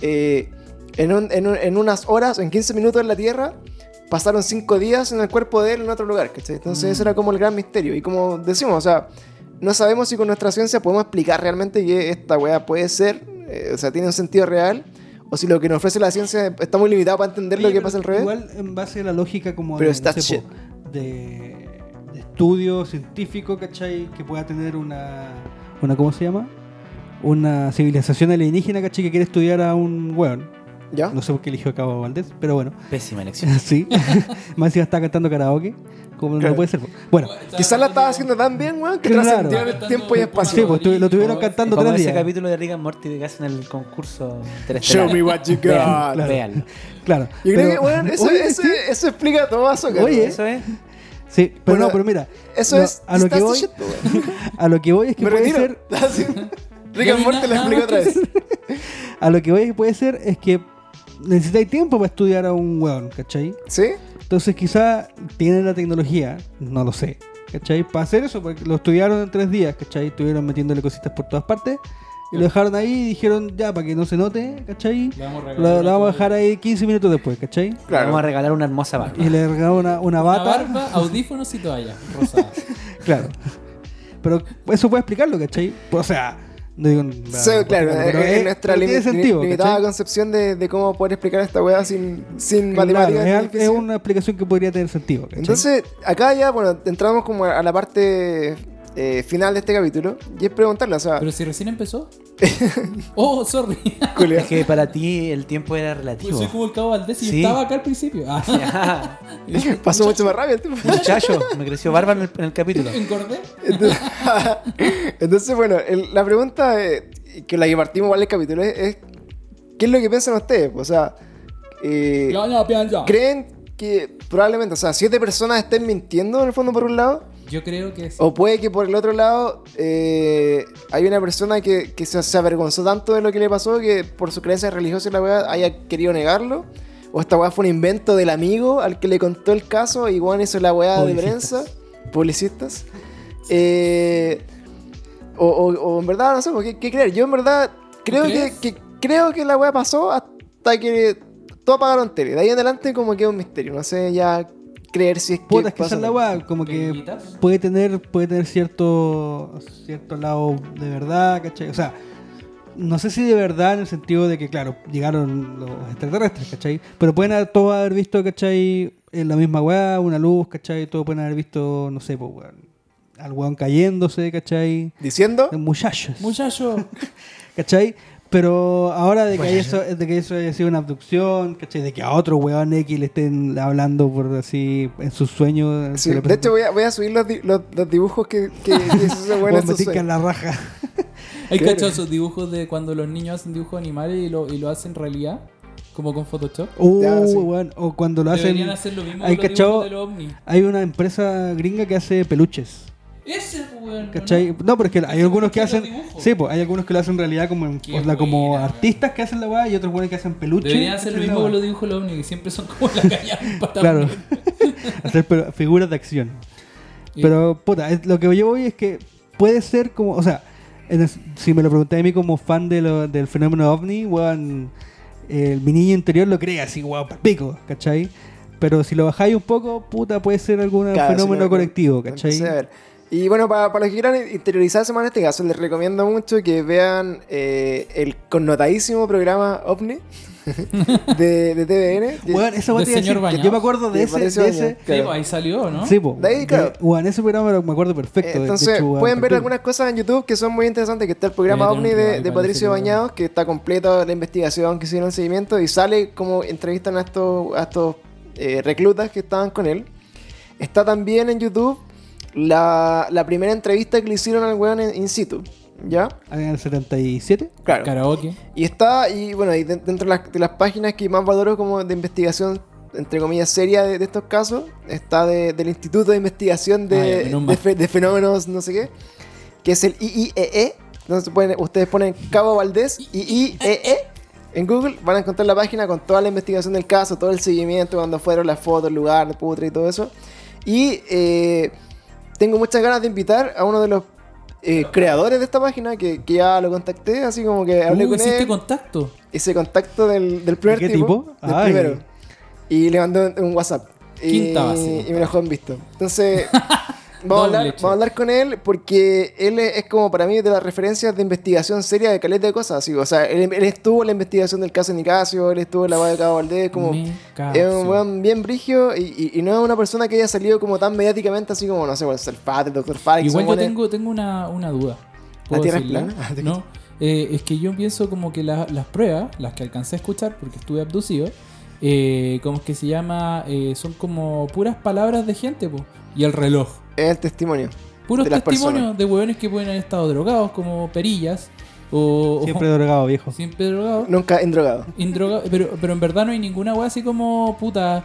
eh, en, un- en un- en unas horas, en 15 minutos en la Tierra, pasaron 5 días en el cuerpo de él en otro lugar, ¿cachai? Entonces ese era como el gran misterio. Y como decimos, o sea, no sabemos si con nuestra ciencia podemos explicar realmente que esta weá puede ser, eh, o sea, tiene un sentido real, o si lo que nos ofrece la ciencia está muy limitado para entender lo que pasa al revés. Igual en base a la lógica como Pero de, está no sé, de estudio científico, ¿cachai? Que pueda tener una, una ¿cómo se llama? Una civilización alienígena, ¿cachai? Que quiere estudiar a un weón. ¿Ya? No sé por qué eligió a Cabo Valdés, pero bueno. Pésima elección. sí. Más encima está cantando karaoke. Como Claro. no puede ser. Bueno, Quizás la estaba haciendo tan bien, weón, que Claro. en el tiempo y espacio. Sí, pues, tu- lo tuvieron cantando Como tres ese días. capítulo de Rick and Morty que hacen el concurso Show me what you Vean, got. véanlo. claro. Yo creo que, weón, eso, Oye, eso, sí, eso explica todo eso. Oye, Eso es. sí, pero Bueno, no, pero mira. Eso no, es. a lo que voy, shit, a lo que voy es que Me puede retiro. ser. Rick and Morty lo explico otra que vez. A lo que voy puede ser es que necesitáis tiempo para estudiar a un weón, ¿cachai? ¿Sí? Entonces quizá tienen la tecnología, no lo sé, ¿cachai? Para hacer eso, porque lo estudiaron en tres días, ¿cachai? Estuvieron metiéndole cositas por todas partes y lo dejaron ahí y dijeron, ya, para que no se note, ¿cachai? Le vamos a regalar Lo, lo vamos a una- dejar ahí 15 minutos después, ¿cachai? Claro. Vamos a regalar una hermosa barba. Y le regalaron una, una Una bata. barba, audífonos y toalla rosada. Claro. Pero eso puede explicarlo, ¿cachai? O sea, no digo. Sí, claro, pero es, es- es nuestra sentido, limitada ¿cachai? concepción de, de cómo poder explicar esta weá sin, sin Claro, matemáticas. es, una explicación que podría tener sentido. ¿cachai? Entonces, acá ya, bueno, entramos como a la parte eh, final de este capítulo y es preguntarle, o sea, Pero si recién empezó. Oh, sorry. Es que para ti el tiempo era Pues relativo. soy como el cabo Valdés y Sí. estaba acá al principio. Ah, pasó mucho más rápido el tiempo. Muchacho, me creció barba en el, en el capítulo. engordé. Entonces, entonces, bueno, el- la pregunta eh, que la que partimos igual el capítulo es, es, ¿qué es lo que piensan ustedes? O sea, eh, Ya, ya, piensa. ¿creen que probablemente, o sea, siete personas estén mintiendo en el fondo por un lado? Yo creo que sí. O puede que por el otro lado eh, hay una persona que, que se, se avergonzó tanto de lo que le pasó que por su creencia religiosa y la weá haya querido negarlo. O esta weá fue un invento del amigo al que le contó el caso y Juan hizo la weá de prensa. Publicistas. Eh, o, o- o en verdad, no sé, ¿qué, qué creer? Yo en verdad creo que, que- creo que la weá pasó hasta que todos apagaron tele. De ahí en adelante como que es un misterio. No sé ya creer si es que... Puta, es que es la weá, como que puede tener, puede tener cierto, cierto lado de verdad, ¿cachai? O sea, no sé si de verdad en el sentido de que, claro, llegaron los extraterrestres, ¿cachai? Pero pueden haber, todos haber visto, ¿cachai? En la misma weá, una luz, ¿cachai? Todos pueden haber visto, no sé, pues, weón, al weón cayéndose, ¿cachai? Diciendo... Muchachos. Muchacho. ¿Cachai? Pero ahora de que, eso, de que eso haya sido una abducción, ¿cachai? De que a otro weón X le estén hablando por así en sus sueños. Sí, de hecho voy a, voy a subir los, di- los, los dibujos que, que, que Weón, en la raja. ¿Hay Claro. cachado esos dibujos de cuando los niños hacen dibujos animales y lo, y lo hacen realidad? Como con Photoshop. Uh, Ya, sí. weón, O cuando lo hacen. Deberían hacer lo mismo ¿Hay con los cachado? dibujos de los ovnis. Hay una empresa gringa que hace peluches. Ese, weón. ¿Cachai? ¿no? No, pero es que hay algunos que hacen. Sí, pues hay algunos que lo hacen en realidad como, en- como buena, artistas que hacen la weá y otros buenos que hacen peluches. Deberían hacer lo mismo con los dibujos de los ovnis, que siempre son como la callampa Claro. hacer pero- figuras de acción. Pero, puta, es- lo que yo voy es que puede ser como. O sea, si me lo pregunté a mí como fan de lo- del fenómeno ovni, weón. el- mi niño interior lo cree así, weón, pal pico, ¿cachai? Pero si lo bajáis un poco, puta, puede ser algún Claro, fenómeno lo- colectivo, ¿cachai? empecé a ver. Y bueno, para, para los que quieran interiorizarse más en este caso, les recomiendo mucho que vean eh, el connotadísimo programa OVNI de, de TVN. Weón, esa ¿De señor decir? Yo me acuerdo de de ese. De ese Sí, claro. ahí salió, ¿no? Sí, po. De ahí, claro. De- weón, ese programa me acuerdo perfecto. Entonces, hecho, pueden ver algunas cosas en YouTube que son muy interesantes, que está el programa OVNI de, de Patricio. Bañados, que está completa la investigación que hicieron el seguimiento, y sale como entrevistan a estos, a estos eh, reclutas que estaban con él. Está también en YouTube la, la primera entrevista que le hicieron al weón en- in situ, ¿ya? Ah, ¿En el 77? Claro. Karaoke. Y está, y bueno, y de- dentro de las, de las páginas que más valoro como de investigación, entre comillas, seria de, de estos casos, está de- del Instituto de Investigación Ah, de, fe- Fenómenos, no sé qué, que es el IIEE. Entonces pueden, ustedes ponen Cabo Valdés, IIEE, en Google, van a encontrar la página con toda la investigación del caso, todo el seguimiento, cuando fueron las fotos, el lugar, el putre y todo eso. Y eh, tengo muchas ganas de invitar a uno de los eh, creadores de esta página, que, que ya lo contacté, así como que hablé Uh, con hiciste él contacto. ese contacto del, del primer ¿De qué tipo, tipo? del Ay. primero. Y le mandó un WhatsApp. Y, Quinta base. y me lo dejó en visto. Entonces, vamos, a hablar, check. vamos a hablar con él porque él es, es como para mí de las referencias de investigación seria de caleta de cosas. Así, o sea, él, él estuvo en la investigación del caso de Nicasio, él estuvo en la de Cabo Valdés, como... Es un weón bien brigio y, y- y no es una persona que haya salido como tan mediáticamente así como, no sé, el Salfate, el Dr. Fike. Igual yo tengo, tengo una, una duda. ¿La ¿Puedo tierra es plana? No. Eh, es que yo pienso como que la- las pruebas, las que alcancé a escuchar porque estuve abducido, eh, como es que se llama, Eh, son como puras palabras de gente, po. y el reloj. Es el testimonio. Puros De las testimonios de hueones que pueden haber estado drogados como perillas o, o- Siempre drogado, viejo. siempre drogados. Nunca indrogado. Indroga- pero, pero en verdad no hay ninguna wea así como puta,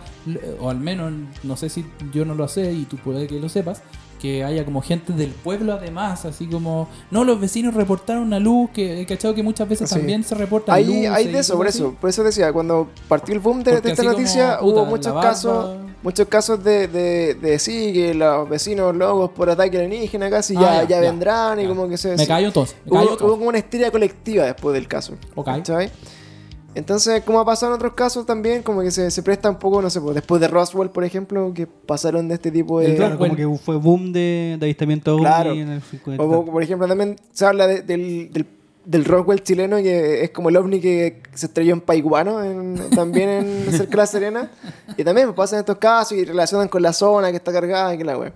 o al menos no sé si yo no lo sé y tú puede que lo sepas, que haya como gente del pueblo además, así como, no, los vecinos reportaron una luz, que he cachado que muchas veces Sí. también se reportan Hay, luces hay de eso, por así. eso. Por eso decía, cuando partió el boom de, esta como, noticia, puta, hubo muchos barba- casos muchos casos de, de, de sí, que los vecinos locos por ataque alienígena casi Ah, ya, ya, ya ya, vendrán y ya. como que se... Me entonces, me Hubo, como una histeria colectiva después del caso. Ok. ¿cachai? Entonces, como ha pasado en otros casos también, como que se, se presta un poco, no sé, pues, después de Roswell, por ejemplo, que pasaron de este tipo de... Claro, como que fue boom de, de avistamiento Claro. en el 50. O, por ejemplo, también se habla de- del, del, del Rockwell chileno, que es como el ovni que se estrelló en Paiguano, en- también en cerca de La Serena. Y también pues, pasan estos casos y relacionan con la zona que está cargada y que la web.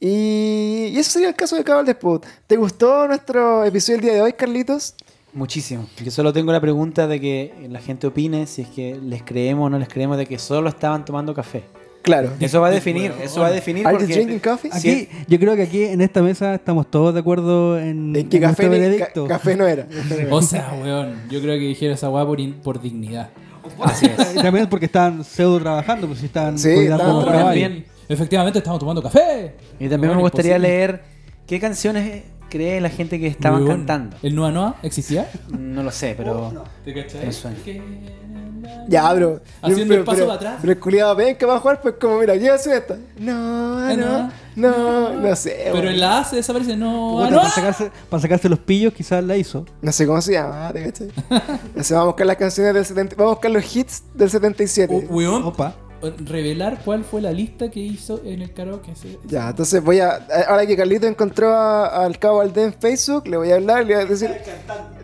Y, y eso sería el caso de Cabal Despot. ¿Te gustó nuestro episodio del día de hoy, Carlitos? Muchísimo. Yo solo tengo la pregunta de que la gente opine si es que les creemos o no les creemos de que solo estaban tomando café. Claro. Eso va a definir, eso va a definir ¿Are you drinking coffee? Aquí, yo creo que aquí en esta mesa estamos todos de acuerdo en, En que en café, veredicto. ca- café no era. O sea, weón, yo creo que dijera esa weá por, dignidad. Así es. Y también es porque estaban pseudo trabajando, pues si estaban Sí, cuidando. Efectivamente estamos tomando café. Y también me gustaría imposible. leer qué canciones cree la gente que estaban cantando. ¿El Noa Noa existía? No lo sé, pero ¿Te cachai? Me suena. Ya, bro. Haciendo pero, el paso pero- para atrás. Pero el culiado, ven que va a jugar, pues como, mira, ¿qué hace esta? No, no, no, no sé. Pero en la A se desaparece. No, Puta, no. para, sacarse, para sacarse los pillos quizás la hizo. No sé cómo se llama, ¿te cachai? Sea, vamos a buscar las canciones del 70, vamos a buscar los hits del 77. O- weón, Opa. Revelar cuál fue la lista que hizo en el karaoke. ese- Ya, entonces voy a. Ahora que Carlito encontró a- al cabo Valdés en Facebook, le voy a hablar, le voy a decir.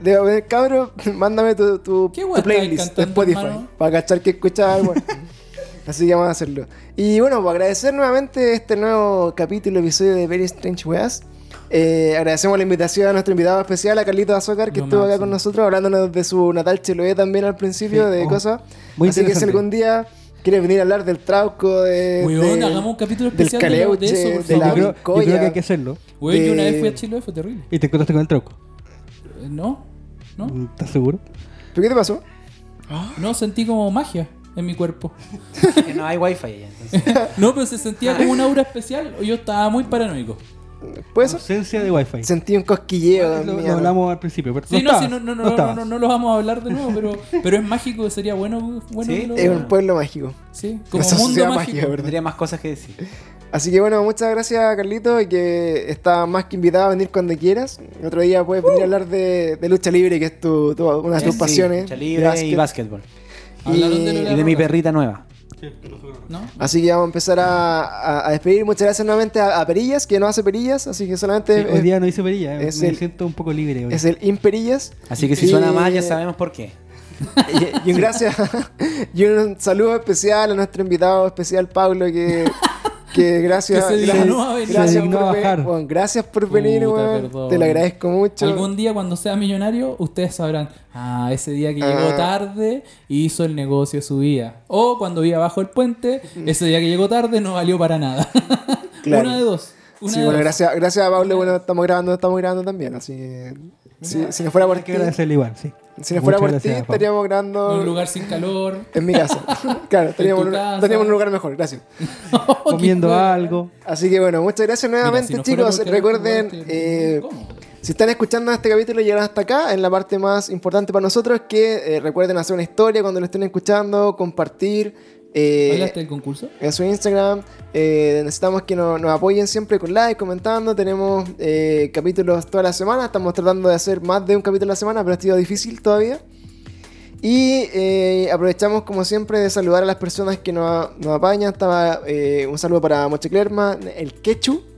Le voy a decir, cabro, mándame tu, tu, ¿Qué tu weá estáis playlist de Spotify. hermano? Para cachar que escuchas algo. Así que vamos a hacerlo. Y bueno, pues agradecer nuevamente este nuevo capítulo, episodio de Very Strange Weas. Eh, agradecemos la invitación a nuestro invitado especial, a Carlito Azócar, que estuvo acá con nosotros, hablándonos de su natal Chiloé también al principio, Sí, de oh, cosas. muy Así que si algún día quieres venir a hablar del trauco, de. Weón, hagamos un capítulo especial de, eso, por de la Yo favor. creo, yo creo vincoya. que hay que hacerlo. Weón, yo una vez fui a Chile, fue terrible. Y te encontraste con el truco. Eh, ¿No? ¿No? ¿Estás seguro? ¿Pero qué te pasó? No, sentí como magia en mi cuerpo. Que no hay wifi allá. entonces. No, pero se sentía como una aura especial. o Yo estaba muy paranoico. ¿Puede ser? Ausencia de wifi. Sentí un cosquilleo. Lo, hablamos al principio, pero Sí, no, estabas, sí, no, no, no, no no, no, no lo vamos a hablar de nuevo, pero, pero es mágico, sería bueno. bueno Sí, que lo- Es un pueblo mágico. Sí, como Esa mundo mágico. ¿verdad? Tendría más cosas que decir. Así que bueno, muchas gracias Carlito y que está más que invitado a venir cuando quieras. Otro día puedes venir a hablar de, de lucha libre, que es tu, tu- una de tus Sí, pasiones. lucha libre y básquetbol. Y- de mi perrita nueva. ¿No? Así que vamos a empezar a, a- a despedir. Muchas gracias nuevamente a, a Perillas, que no hace Perillas, así que solamente Sí, hoy día no hice perilla, eh, es me el- siento un poco libre hoy. es el Imperillas. Así que si Y- suena mal, ya sabemos por qué. Y, y un gracias y un saludo especial a nuestro invitado especial Pablo que, que gracias Que se gracias, dignó a venir. gracias Se dignó por, a ve- bajar. weón, gracias por venir Puta, weón. perdón. te lo agradezco mucho Algún día cuando sea millonario, ustedes sabrán, ah, ese día que llegó Ah. tarde hizo el negocio de su vida. O cuando iba bajo el puente, ese día que llegó tarde no valió para nada. Claro. Una de dos. Una Sí, de bueno, dos. gracias, gracias a Pablo, bueno, estamos grabando, estamos grabando también, así que si, si no fuera por Hay ti, que agradecerle igual, sí. Si no fuera por ti, estaríamos En grabando un lugar sin calor. en mi casa. claro, tu un, casa. teníamos un lugar mejor, gracias. Comiendo algo. Así que bueno, muchas gracias nuevamente, si no fuera chicos. Recuerden, era eh, ¿cómo? si están escuchando este capítulo y llegaron hasta acá, en la parte más importante para nosotros, que eh, recuerden hacer una historia cuando lo estén escuchando, compartir. Eh, ¿Hablaste del concurso? en su Instagram. Eh, necesitamos que nos, nos apoyen siempre con like, comentando. Tenemos eh, capítulos toda la semana. Estamos tratando de hacer más de un capítulo a la semana, pero ha sido difícil todavía. Y aprovechamos, como siempre, de saludar a las personas que nos, nos apañan. Estaba un saludo para Mocheclerma, el Quechu.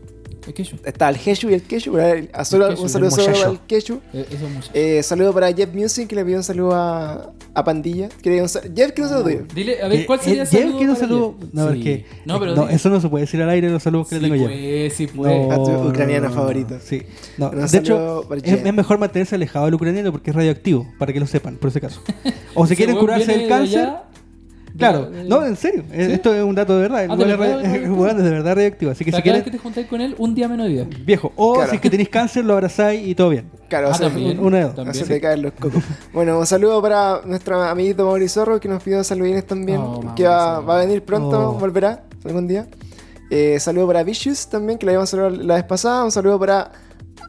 Que yo. Está el Jeshu y el el- a solo- El Quechu, un saludo el solo al Quechu. Eh, Eso es mucho. Eh, saludo para Jeff Music, que le pidió un saludo a, a Pandilla. Un Jeff, quiero un saludo tuyo. Dile, a ver, ¿cuál Eh, sería el Jeff saludo? quiere un para saludo. Jeff? No, Sí. porque. No, pero no, eso no se puede decir al aire los saludos que Sí, le tengo yo. pues, sí, pues. A tu ucraniano favorito. Sí. No, Un de hecho, es, Jeff. es mejor mantenerse alejado del ucraниano porque es radioactivo, para que lo sepan, por ese caso. O si quieren curarse del de cáncer, claro. de- No, en serio. eh, ¿Sí? Esto es un dato de verdad. El Ah, weón ¿de es, verdad? ra- ¿De el verdad? weón es de verdad radioactivo. Así que O sea, si cada vez quieren, que te juntáis con él, un día menos de vida. viejo. O Claro. si es que tenéis cáncer, lo abrazáis y todo bien. Claro, Ah, o sea, también. una de dos. No También. se te caen los cocos. Bueno, un saludo para nuestro amiguito Mauricio Zorro que nos pidió saludines también. Oh, que va, va a venir pronto, Oh. volverá algún día. Eh, saludo para Vicious también, que le habíamos saludado la vez pasada. Un saludo para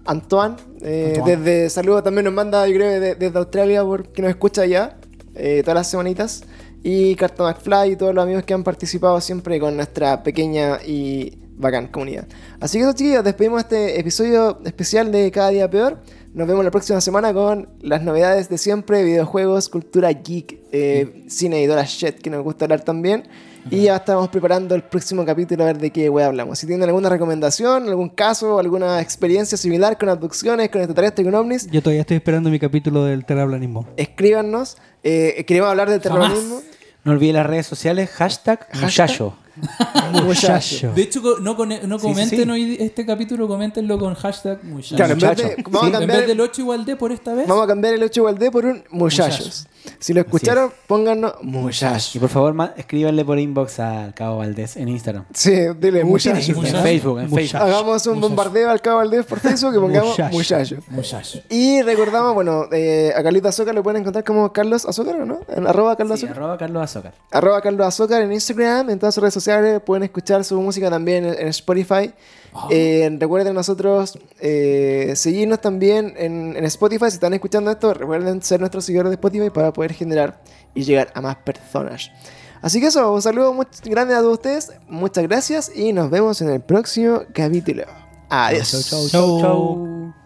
Antoine. eh, Antoine. Desde saludo también nos manda, yo creo, de- desde Australia, porque nos escucha allá eh, todas las semanitas. Y Carton McFly y todos los amigos que han participado siempre con nuestra pequeña y bacán comunidad. Así que eso, chiquillos, despedimos este episodio especial de Cada Día Peor. Nos vemos la próxima semana con las novedades de siempre, videojuegos, cultura geek, eh, cine y Dora Shit, que nos gusta hablar también. Y ya estamos preparando el próximo capítulo a ver de qué wea hablamos. Si tienen alguna recomendación, algún caso, alguna experiencia similar con abducciones, con extraterrestres, con ovnis, Yo todavía estoy esperando mi capítulo del terraplanismo. escríbanos. Eh, queremos hablar del Jamás. No olviden las redes sociales, hashtag muchacho. Muchacho. De hecho, no, no comenten sí, sí. hoy este capítulo, coméntenlo con hashtag muchacho. Claro, en vez de, vamos, a Sí. en cambiar, vez del 8 igual de por esta vez. vamos a cambiar el 8 igual D por un muchachos. Si lo escucharon, pónganos muchachos. Y por favor, escríbanle por inbox al Cabo Valdés en Instagram. Sí, dile muchachos. En Muchacho. Facebook, en Muchacho. Facebook. Hagamos un Muchacho. bombardeo al Cabo Valdés por Facebook y pongamos. Muchacho. Y recordamos, bueno, eh, a Carlito Azócar lo pueden encontrar como Carlos Azócar, ¿o no? En arroba Carlos Sí, Azócar. arroba Carlos Azócar. Arroba Carlos Azócar en Instagram, en todas sus redes sociales. Pueden escuchar su música también en, en Spotify. Eh, recuerden nosotros eh, seguirnos también en, en Spotify. Si están escuchando esto, recuerden ser nuestros seguidores de Spotify para poder generar y llegar a más personas. Así que eso, un saludo muy grande a todos ustedes. Muchas gracias y nos vemos en el próximo capítulo. Adiós. Chau, chau, Chau. chau, chau.